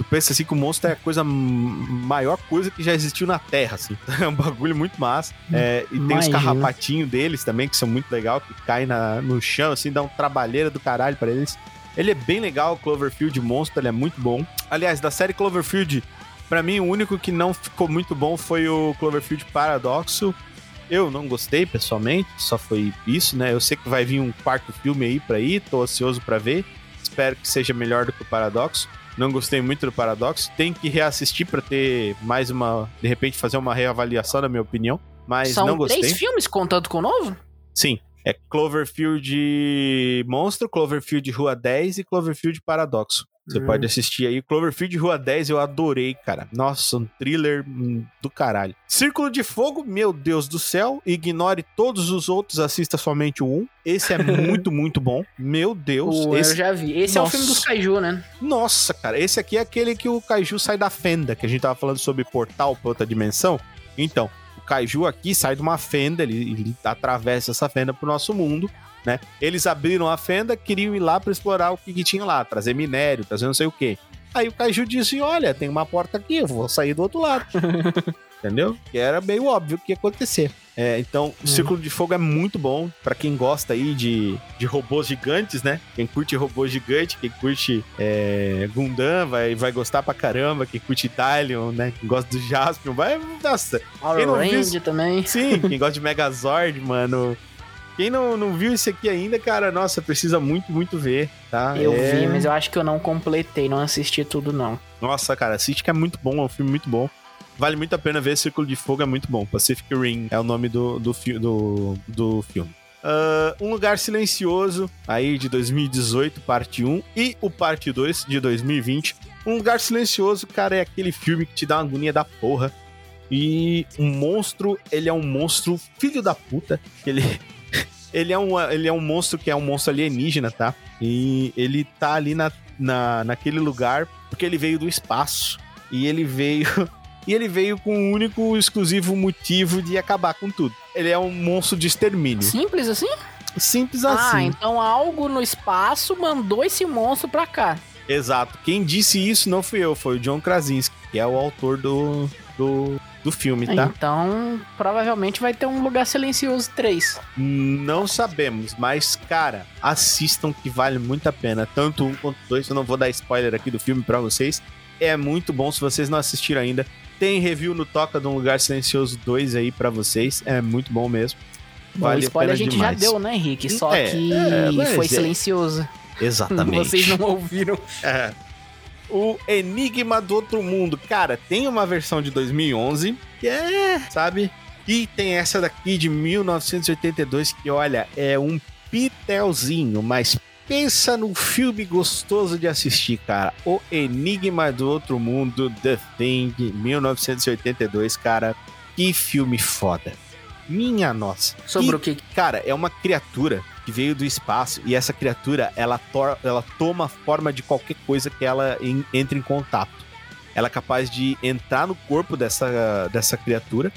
Tu pensa assim que o monstro é a coisa maior coisa que já existiu na Terra, assim. É um bagulho muito massa. É, e tem os carrapatinhos deles também, que são muito legal, que caem na, no chão, assim, dá um trabalheira do caralho para eles. Ele é bem legal, o Cloverfield Monstro, ele é muito bom. Aliás, da série Cloverfield, para mim, o único que não ficou muito bom foi o Cloverfield Paradoxo. Eu não gostei, pessoalmente, só foi isso, né? Eu sei que vai vir um quarto filme aí pra ir, tô ansioso para ver. Espero que seja melhor do que o Paradoxo. Não gostei muito do Paradoxo. Tem que reassistir para ter mais uma. De repente, fazer uma reavaliação, na minha opinião. Mas São não gostei. três filmes contando com o novo? Sim. É Cloverfield Monstro, Cloverfield Rua 10 e Cloverfield Paradoxo. Você hum. pode assistir aí. Cloverfield Rua 10 eu adorei, cara. Nossa, um thriller hum, do caralho. Círculo de Fogo, meu Deus do céu. Ignore todos os outros, assista somente o 1. Esse é muito, muito bom. Meu Deus. Pô, esse... Eu já vi. Esse Nossa. é o filme dos Kaiju, né? Nossa, cara. Esse aqui é aquele que o Kaiju sai da fenda, que a gente tava falando sobre portal pra outra dimensão. Então, o Kaiju aqui sai de uma fenda, ele, ele atravessa essa fenda pro nosso mundo né? Eles abriram a fenda, queriam ir lá para explorar o que, que, tinha lá, trazer minério, trazer não sei o quê. Aí o Kaiju disse: Olha, tem uma porta aqui, eu vou sair do outro lado. Entendeu? Que era meio óbvio o que ia acontecer. É, então, o uhum. Círculo de Fogo é muito bom para quem gosta aí de, de robôs gigantes, né? Quem curte robô gigante, quem curte é, Gundam vai, vai gostar pra caramba. Quem curte Italian, né? Quem gosta do Jaspion, vai. Nossa. Power Range também. Sim, quem gosta de Megazord, mano. Quem não, não viu isso aqui ainda, cara, nossa, precisa muito, muito ver, tá? Eu é... vi, mas eu acho que eu não completei, não assisti tudo, não. Nossa, cara, assiste que é muito bom, é um filme muito bom. Vale muito a pena ver Círculo de Fogo, é muito bom. Pacific Rim é o nome do, do, do, do filme. Uh, um Lugar Silencioso, aí de 2018, parte 1, e o parte 2 de 2020. Um Lugar Silencioso, cara, é aquele filme que te dá uma agonia da porra. E um monstro, ele é um monstro filho da puta. Ele, ele é, um, ele é um monstro que é um monstro alienígena, tá? E ele tá ali na, na, naquele lugar porque ele veio do espaço. E ele veio. E ele veio com o único exclusivo motivo de acabar com tudo. Ele é um monstro de extermínio. Simples assim? Simples ah, assim. Ah, então algo no espaço mandou esse monstro pra cá. Exato. Quem disse isso não fui eu, foi o John Krasinski, que é o autor do, do do filme, tá? Então, provavelmente vai ter um Lugar Silencioso 3. Não sabemos, mas, cara, assistam que vale muito a pena. Tanto um quanto dois. Eu não vou dar spoiler aqui do filme para vocês. É muito bom se vocês não assistiram ainda. Tem review no Toca de um Lugar Silencioso 2 aí para vocês. É muito bom mesmo. Vale bom, spoiler a, a gente demais. já deu, né, Henrique? Só é, que é, foi é. silencioso. Exatamente. Vocês não ouviram. É o Enigma do Outro Mundo. Cara, tem uma versão de 2011 que é, sabe? E tem essa daqui de 1982 que, olha, é um pitelzinho, mas pensa no filme gostoso de assistir, cara. O Enigma do Outro Mundo, The Thing, 1982, cara. Que filme foda. Minha nossa. Sobre o que? Cara, é uma criatura que veio do espaço e essa criatura ela, ela toma forma de qualquer coisa que ela em, entre em contato. Ela é capaz de entrar no corpo dessa, dessa criatura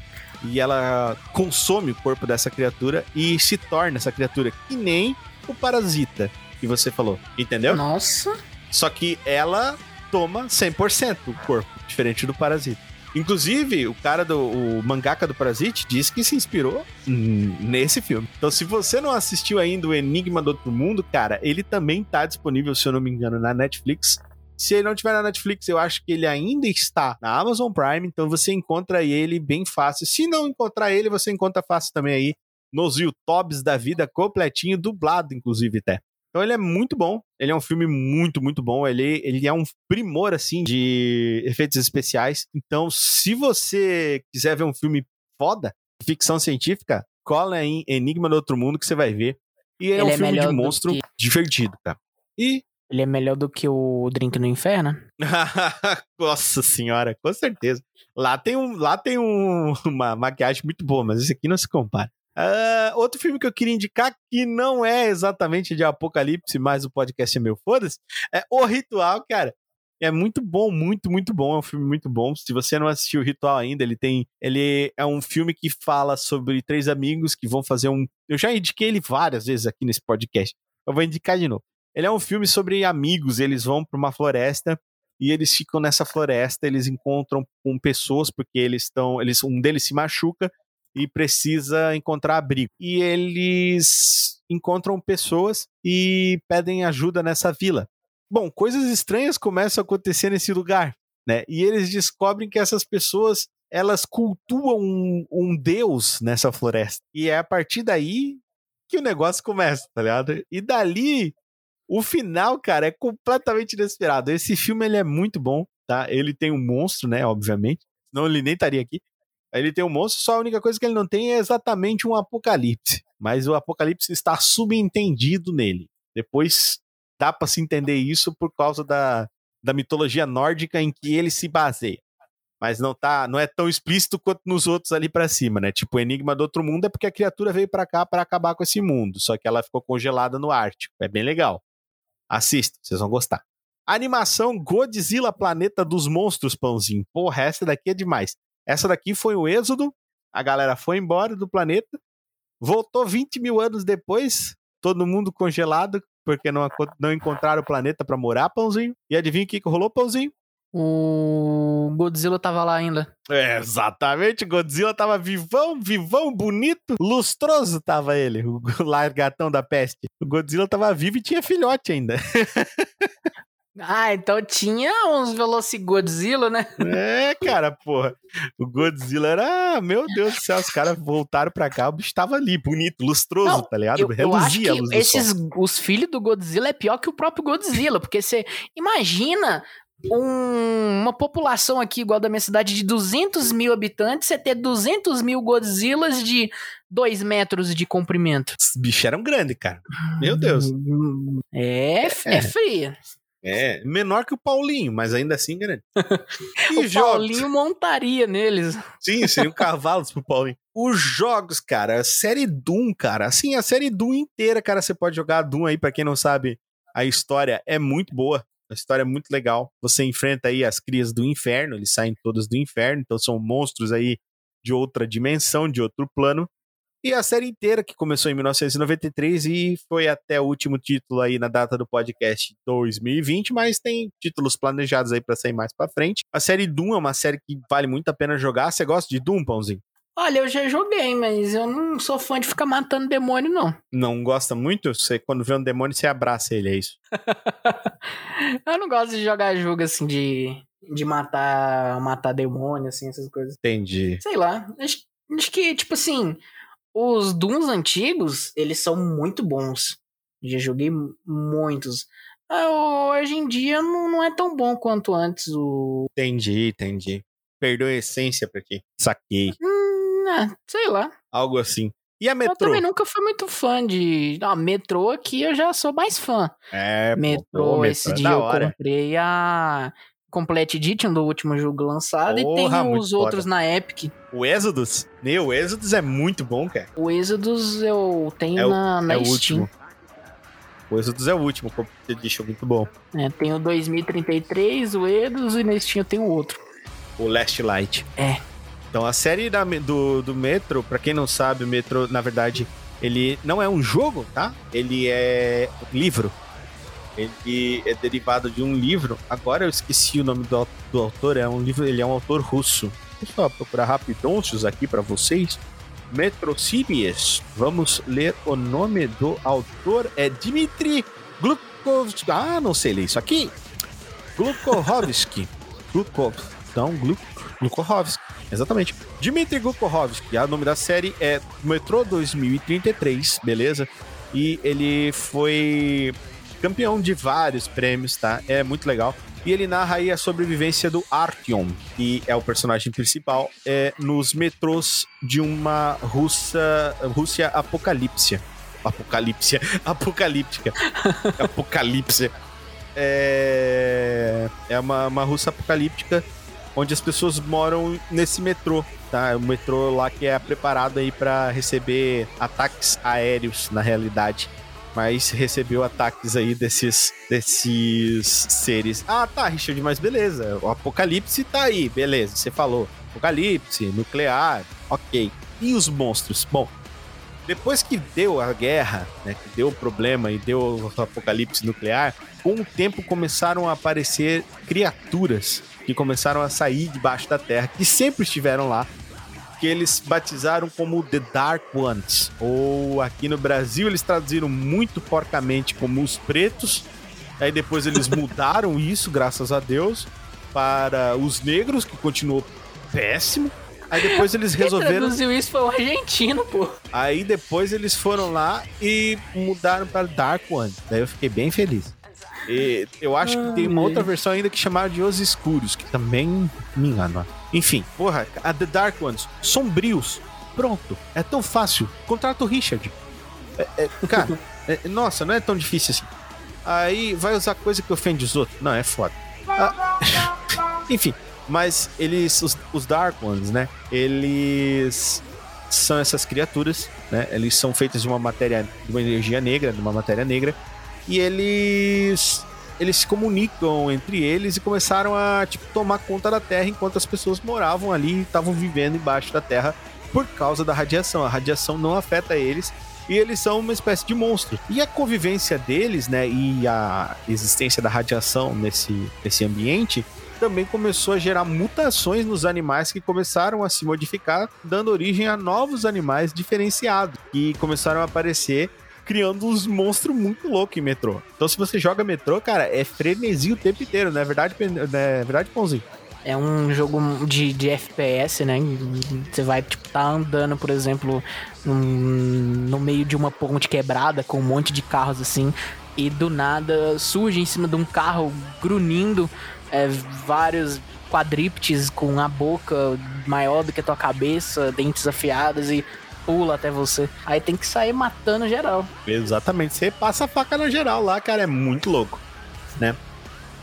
e ela consome o corpo dessa criatura e se torna essa criatura que nem o parasita que você falou, entendeu? Nossa. Só que ela toma 100% o corpo, diferente do parasita. Inclusive, o cara do o mangaka do Parasite disse que se inspirou nesse filme. Então, se você não assistiu ainda o Enigma do Outro Mundo, cara, ele também tá disponível, se eu não me engano, na Netflix. Se ele não tiver na Netflix, eu acho que ele ainda está na Amazon Prime, então você encontra ele bem fácil. Se não encontrar ele, você encontra fácil também aí nos YouTubes da vida completinho, dublado, inclusive, até. Então ele é muito bom. Ele é um filme muito, muito bom. Ele, ele é um primor, assim, de efeitos especiais. Então, se você quiser ver um filme foda, ficção científica, cola em Enigma do Outro Mundo que você vai ver. E ele, é um é filme de monstro que... divertido, cara. E. Ele é melhor do que o Drink no Inferno? Nossa senhora, com certeza. Lá tem, um, lá tem um, uma maquiagem muito boa, mas esse aqui não se compara. Uh, outro filme que eu queria indicar, que não é exatamente de apocalipse, mas o podcast é meu, foda-se, é O Ritual, cara. É muito bom, muito, muito bom. É um filme muito bom. Se você não assistiu o Ritual ainda, ele tem. Ele é um filme que fala sobre três amigos que vão fazer um. Eu já indiquei ele várias vezes aqui nesse podcast. Eu vou indicar de novo. Ele é um filme sobre amigos. Eles vão para uma floresta e eles ficam nessa floresta. Eles encontram com pessoas porque eles estão. Eles, um deles se machuca e precisa encontrar abrigo. E eles encontram pessoas e pedem ajuda nessa vila. Bom, coisas estranhas começam a acontecer nesse lugar, né? E eles descobrem que essas pessoas elas cultuam um, um deus nessa floresta. E é a partir daí que o negócio começa, tá ligado? E dali o final, cara, é completamente inesperado. Esse filme ele é muito bom, tá? Ele tem um monstro, né, obviamente. Senão ele nem estaria aqui. Ele tem um monstro, só a única coisa que ele não tem é exatamente um apocalipse. Mas o apocalipse está subentendido nele. Depois dá para se entender isso por causa da, da mitologia nórdica em que ele se baseia. Mas não tá, não é tão explícito quanto nos outros ali para cima, né? Tipo, o Enigma do Outro Mundo é porque a criatura veio para cá para acabar com esse mundo, só que ela ficou congelada no Ártico. É bem legal. Assista, vocês vão gostar. Animação Godzilla Planeta dos Monstros, pãozinho. Porra, essa daqui é demais. Essa daqui foi o êxodo, a galera foi embora do planeta, voltou 20 mil anos depois, todo mundo congelado, porque não, não encontraram o planeta para morar, pãozinho. E adivinha o que, que rolou, pãozinho? O Godzilla tava lá ainda. É, exatamente, Godzilla tava vivão, vivão, bonito, lustroso tava ele, o largatão da peste. O Godzilla tava vivo e tinha filhote ainda. Ah, então tinha uns Velocigodzilla, né? É, cara, porra. O Godzilla era. Meu Deus do céu, os caras voltaram pra cá, o bicho tava ali, bonito, lustroso, Não, tá ligado? Eu, Reluzia eu acho que esses, os filhos do Godzilla é pior que o próprio Godzilla, porque você imagina um, uma população aqui igual da minha cidade de 200 mil habitantes, você ter 200 mil Godzillas de 2 metros de comprimento. Os bichos eram grandes, cara. Meu Deus. É, é, é fria. É, menor que o Paulinho, mas ainda assim grande. o jogos? Paulinho montaria neles. Sim, seriam cavalos pro Paulinho. Os jogos, cara, a série Doom, cara, assim, a série Doom inteira, cara, você pode jogar Doom aí, para quem não sabe, a história é muito boa. A história é muito legal. Você enfrenta aí as crias do inferno, eles saem todas do inferno, então são monstros aí de outra dimensão, de outro plano. E a série inteira, que começou em 1993 e foi até o último título aí na data do podcast 2020, mas tem títulos planejados aí para sair mais para frente. A série Doom é uma série que vale muito a pena jogar. Você gosta de Doom, Pãozinho? Olha, eu já joguei, mas eu não sou fã de ficar matando demônio, não. Não gosta muito? Você, quando vê um demônio, você abraça ele, é isso? eu não gosto de jogar jogo assim de, de matar, matar demônio, assim, essas coisas. Entendi. Sei lá. Acho, acho que, tipo assim, os Dooms antigos, eles são muito bons. Já joguei muitos. Ah, hoje em dia não, não é tão bom quanto antes o. Entendi, entendi. Perdeu a essência pra ti. Saquei. Hum, é, sei lá. Algo assim. E a metrô? Eu também nunca fui muito fã de. Não, metrô aqui eu já sou mais fã. É, metrô, pô, esse metrô é dia eu hora. comprei a Complete Edition do último jogo lançado Porra, e tem os outros na Epic. O Exodus? Meu, o Exodus é muito bom, cara. O Exodus eu tenho é na, na é Steam. O, último. o Exodus é o último Complete Edition, muito bom. É, tem o 2033, o Exodus e na Steam eu tenho outro. O Last Light. É. Então a série da, do, do Metro, pra quem não sabe, o Metro, na verdade, ele não é um jogo, tá? Ele é um livro. Ele é derivado de um livro. Agora eu esqueci o nome do, do autor. É um livro. Ele é um autor russo. Deixa eu procurar rapidonços aqui para vocês. Metrocibies. Vamos ler o nome do autor. É Dmitry Glukovsky. Ah, não sei ler isso aqui. Glukovsky. Glukov. Então, Gluk, Glukovsky. Exatamente. Dmitry Glukovsky. O nome da série é Metrô 2033, beleza? E ele foi campeão de vários prêmios, tá? É muito legal. E ele narra aí a sobrevivência do Artyom, que é o personagem principal, é, nos metrôs de uma Rússia, Rússia apocalípsia. Apocalípsia. Apocalíptica. Apocalipse. É, é uma, uma Rússia apocalíptica onde as pessoas moram nesse metrô, tá? O metrô lá que é preparado aí para receber ataques aéreos na realidade mas recebeu ataques aí desses, desses seres. Ah, tá, Richard, mas beleza. O apocalipse tá aí, beleza, você falou. Apocalipse, nuclear, ok. E os monstros? Bom, depois que deu a guerra, né, que deu o problema e deu o apocalipse nuclear, com o tempo começaram a aparecer criaturas que começaram a sair debaixo da terra, que sempre estiveram lá, que eles batizaram como The Dark Ones. Ou aqui no Brasil eles traduziram muito porcamente como os pretos. Aí depois eles mudaram isso, graças a Deus, para os negros, que continuou péssimo. Aí depois eles resolveram. Quem traduziu isso foi o argentino, pô. Aí depois eles foram lá e mudaram para Dark One. Daí eu fiquei bem feliz. E eu acho que tem uma outra versão ainda que chamaram de Os Escuros, que também me engano. Enfim, porra, a The Dark Ones, sombrios. Pronto, é tão fácil. Contrata o Richard. É, é, cara, é, nossa, não é tão difícil assim. Aí vai usar coisa que ofende os outros. Não, é foda. Ah, enfim, mas eles, os, os Dark Ones, né? Eles são essas criaturas, né? Eles são feitos de uma matéria, de uma energia negra, de uma matéria negra e eles eles se comunicam entre eles e começaram a tipo, tomar conta da Terra enquanto as pessoas moravam ali e estavam vivendo embaixo da Terra por causa da radiação. A radiação não afeta eles e eles são uma espécie de monstro. E a convivência deles, né, e a existência da radiação nesse, nesse ambiente também começou a gerar mutações nos animais que começaram a se modificar, dando origem a novos animais diferenciados e começaram a aparecer criando uns monstros muito loucos em metrô. Então, se você joga metrô, cara, é frenesi o tempo inteiro, não é verdade, não é verdade, Pãozinho? É um jogo de, de FPS, né? Você vai, tipo, tá andando, por exemplo, num, no meio de uma ponte quebrada com um monte de carros assim, e do nada surge em cima de um carro grunindo é, vários quadríptes com a boca maior do que a tua cabeça, dentes afiados e pula até você. Aí tem que sair matando geral. Exatamente. Você passa a faca na geral lá, cara. É muito louco, né?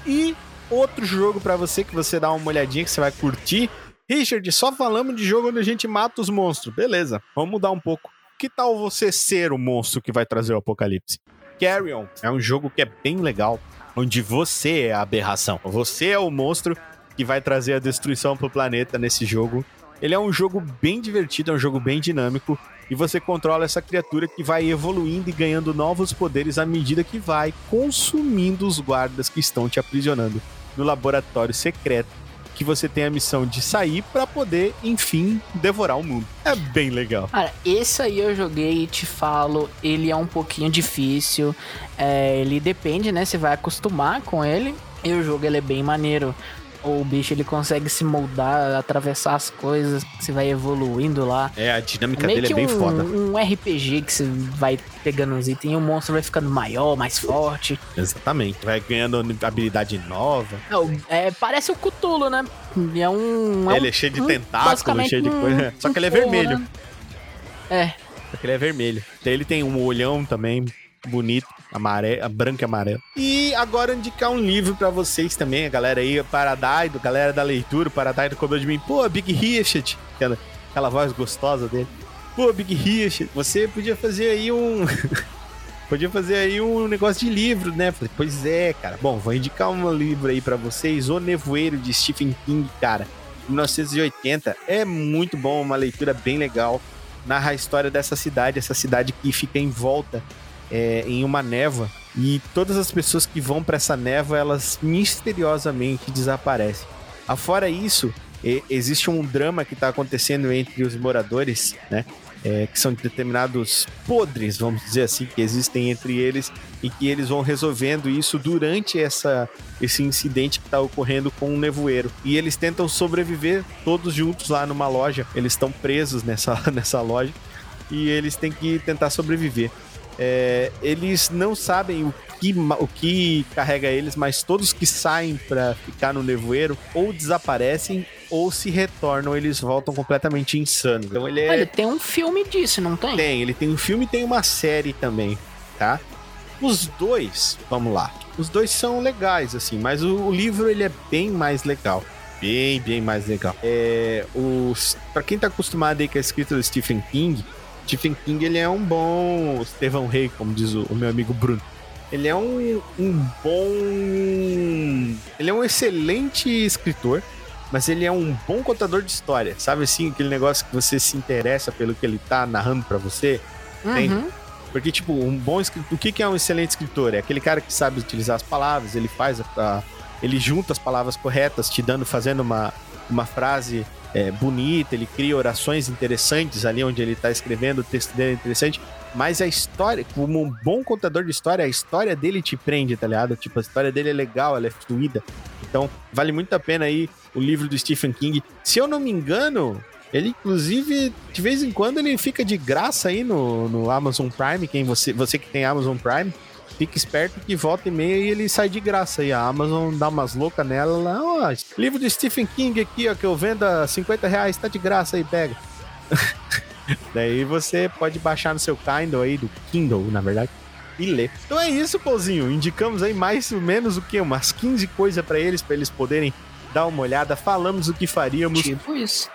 E outro jogo para você que você dá uma olhadinha que você vai curtir. Richard, só falamos de jogo onde a gente mata os monstros. Beleza, vamos mudar um pouco. Que tal você ser o monstro que vai trazer o apocalipse? Carrion é um jogo que é bem legal, onde você é a aberração. Você é o monstro que vai trazer a destruição pro planeta nesse jogo. Ele é um jogo bem divertido, é um jogo bem dinâmico e você controla essa criatura que vai evoluindo e ganhando novos poderes à medida que vai consumindo os guardas que estão te aprisionando no laboratório secreto que você tem a missão de sair para poder, enfim, devorar o mundo. É bem legal. Cara, esse aí eu joguei e te falo, ele é um pouquinho difícil. É, ele depende, né? Você vai acostumar com ele. E o jogo ele é bem maneiro o bicho ele consegue se moldar, atravessar as coisas, você vai evoluindo lá. É, a dinâmica é dele é bem um, foda. Um RPG que você vai pegando uns itens e o monstro vai ficando maior, mais forte. Exatamente. Vai ganhando habilidade nova. É, é parece o Cthulhu, né? É um. É ele é cheio de um, tentáculos, cheio de coisa. Só que ele é vermelho. Né? É. Só que ele é vermelho. Então ele tem um olhão também bonito, amarelo, branco e amarelo. E agora indicar um livro para vocês também, a galera aí, Paradaido, galera da leitura, Paradaido cobrou de mim, pô, Big Richard, aquela, aquela voz gostosa dele. Pô, Big Richard, você podia fazer aí um. podia fazer aí um negócio de livro, né? Falei, pois é, cara. Bom, vou indicar um livro aí para vocês, O Nevoeiro, de Stephen King, cara. 1980. É muito bom, uma leitura bem legal. Narra a história dessa cidade, essa cidade que fica em volta é, em uma névoa e todas as pessoas que vão para essa névoa elas misteriosamente desaparecem. Afora isso, existe um drama que está acontecendo entre os moradores, né? É, que são determinados podres, vamos dizer assim, que existem entre eles e que eles vão resolvendo isso durante essa, esse incidente que está ocorrendo com o um nevoeiro. E eles tentam sobreviver todos juntos lá numa loja. Eles estão presos nessa, nessa loja e eles têm que tentar sobreviver. É, eles não sabem o que, o que carrega eles, mas todos que saem para ficar no nevoeiro ou desaparecem ou se retornam, eles voltam completamente insanos. Então ele é. Olha, tem um filme disso, não tem? Tem, ele tem um filme e tem uma série também, tá? Os dois, vamos lá. Os dois são legais, assim, mas o, o livro ele é bem mais legal bem, bem mais legal. É, os, pra quem tá acostumado aí com a escrita do Stephen King, Stephen King ele é um bom Estevão Rei, como diz o, o, meu amigo Bruno. Ele é um, um bom. Ele é um excelente escritor, mas ele é um bom contador de história. Sabe assim, aquele negócio que você se interessa pelo que ele tá narrando para você? Uhum. Porque, tipo, um bom escritor. O que, que é um excelente escritor? É aquele cara que sabe utilizar as palavras, ele faz a, a ele junta as palavras corretas, te dando, fazendo uma, uma frase é, bonita, ele cria orações interessantes ali onde ele está escrevendo, o texto dele é interessante, mas a história, como um bom contador de história, a história dele te prende, tá ligado? Tipo, a história dele é legal, ela é fluida. Então, vale muito a pena aí o livro do Stephen King. Se eu não me engano, ele, inclusive, de vez em quando, ele fica de graça aí no, no Amazon Prime. Quem você, você que tem Amazon Prime, fica esperto que volta e meia e ele sai de graça aí. A Amazon dá umas loucas nela lá. Ó, livro do Stephen King aqui, ó, que eu vendo a 50 reais, tá de graça aí, pega. Daí você pode baixar no seu Kindle aí, do Kindle, na verdade, e ler. Então é isso, Pouzinho. Indicamos aí mais ou menos o que? Umas 15 coisas para eles, para eles poderem dar uma olhada. Falamos o que faríamos. Tipo isso.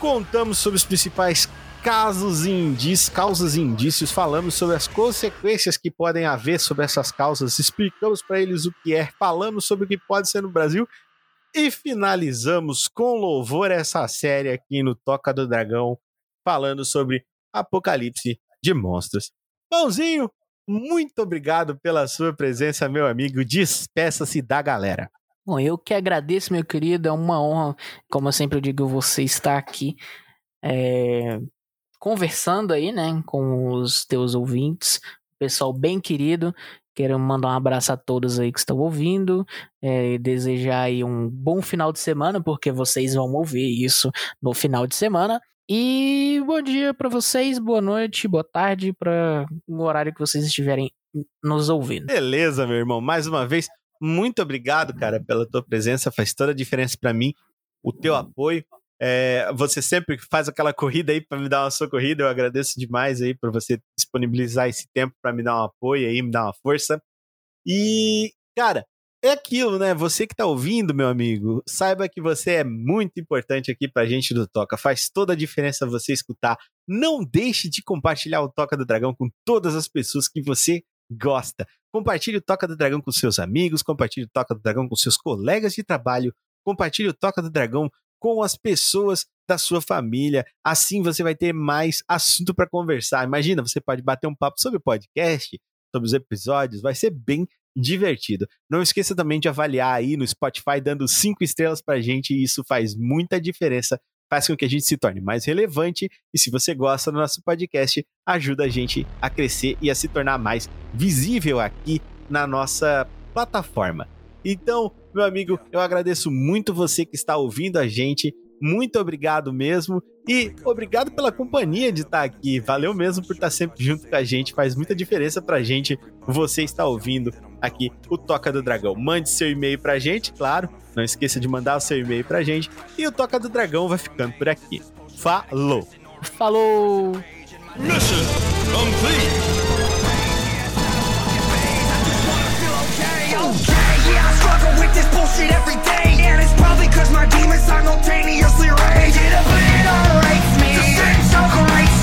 Contamos sobre os principais casos e indícios, causas e indícios, falamos sobre as consequências que podem haver sobre essas causas, explicamos para eles o que é, falamos sobre o que pode ser no Brasil e finalizamos com louvor essa série aqui no Toca do Dragão, falando sobre Apocalipse de Monstros. Pãozinho, muito obrigado pela sua presença, meu amigo. Despeça-se da galera. Bom, eu que agradeço, meu querido. É uma honra, como eu sempre digo, você estar aqui. É, conversando aí, né, com os teus ouvintes, pessoal bem querido. Quero mandar um abraço a todos aí que estão ouvindo, é, desejar aí um bom final de semana, porque vocês vão ouvir isso no final de semana. E bom dia para vocês, boa noite, boa tarde, para o horário que vocês estiverem nos ouvindo. Beleza, meu irmão. Mais uma vez, muito obrigado, cara, pela tua presença. Faz toda a diferença para mim, o teu apoio. É, você sempre faz aquela corrida aí para me dar uma socorrida. Eu agradeço demais aí por você disponibilizar esse tempo para me dar um apoio aí, me dar uma força. E, cara, é aquilo, né? Você que tá ouvindo, meu amigo, saiba que você é muito importante aqui pra gente do Toca. Faz toda a diferença você escutar. Não deixe de compartilhar o Toca do Dragão com todas as pessoas que você gosta. Compartilhe o Toca do Dragão com seus amigos, compartilhe o Toca do Dragão com seus colegas de trabalho, compartilhe o Toca do Dragão com as pessoas da sua família. Assim você vai ter mais assunto para conversar. Imagina, você pode bater um papo sobre o podcast, sobre os episódios, vai ser bem divertido. Não esqueça também de avaliar aí no Spotify, dando cinco estrelas pra gente, e isso faz muita diferença, faz com que a gente se torne mais relevante. E se você gosta do nosso podcast, ajuda a gente a crescer e a se tornar mais visível aqui na nossa plataforma. Então, meu amigo, eu agradeço muito você que está ouvindo a gente. Muito obrigado mesmo. E obrigado pela companhia de estar aqui. Valeu mesmo por estar sempre junto com a gente. Faz muita diferença pra gente você estar ouvindo aqui o Toca do Dragão. Mande seu e-mail pra gente, claro. Não esqueça de mandar o seu e-mail pra gente. E o Toca do Dragão vai ficando por aqui. Falou! Falou! Mission complete! This bullshit every day. And it's probably cause my demons simultaneously rage. It obliterates me. The same rates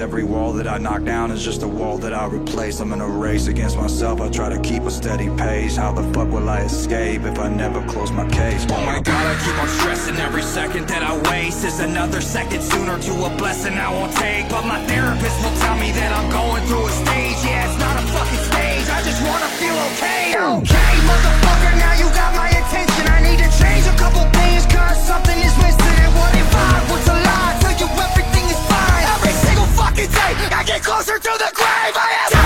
Every wall that I knock down is just a wall that I replace. I'm in a race against myself, I try to keep a steady pace. How the fuck will I escape if I never close my case? Oh my god, I keep on stressing every second that I waste. Is another second sooner to a blessing I won't take. But my therapist will tell me that I'm going through a stage. Yeah, it's not a fucking stage, I just wanna feel okay. Okay, motherfucker, now you got my attention. I need to change a couple things, cause something is missing. And what if I was a lie? Tell you everything I get closer to the grave. I am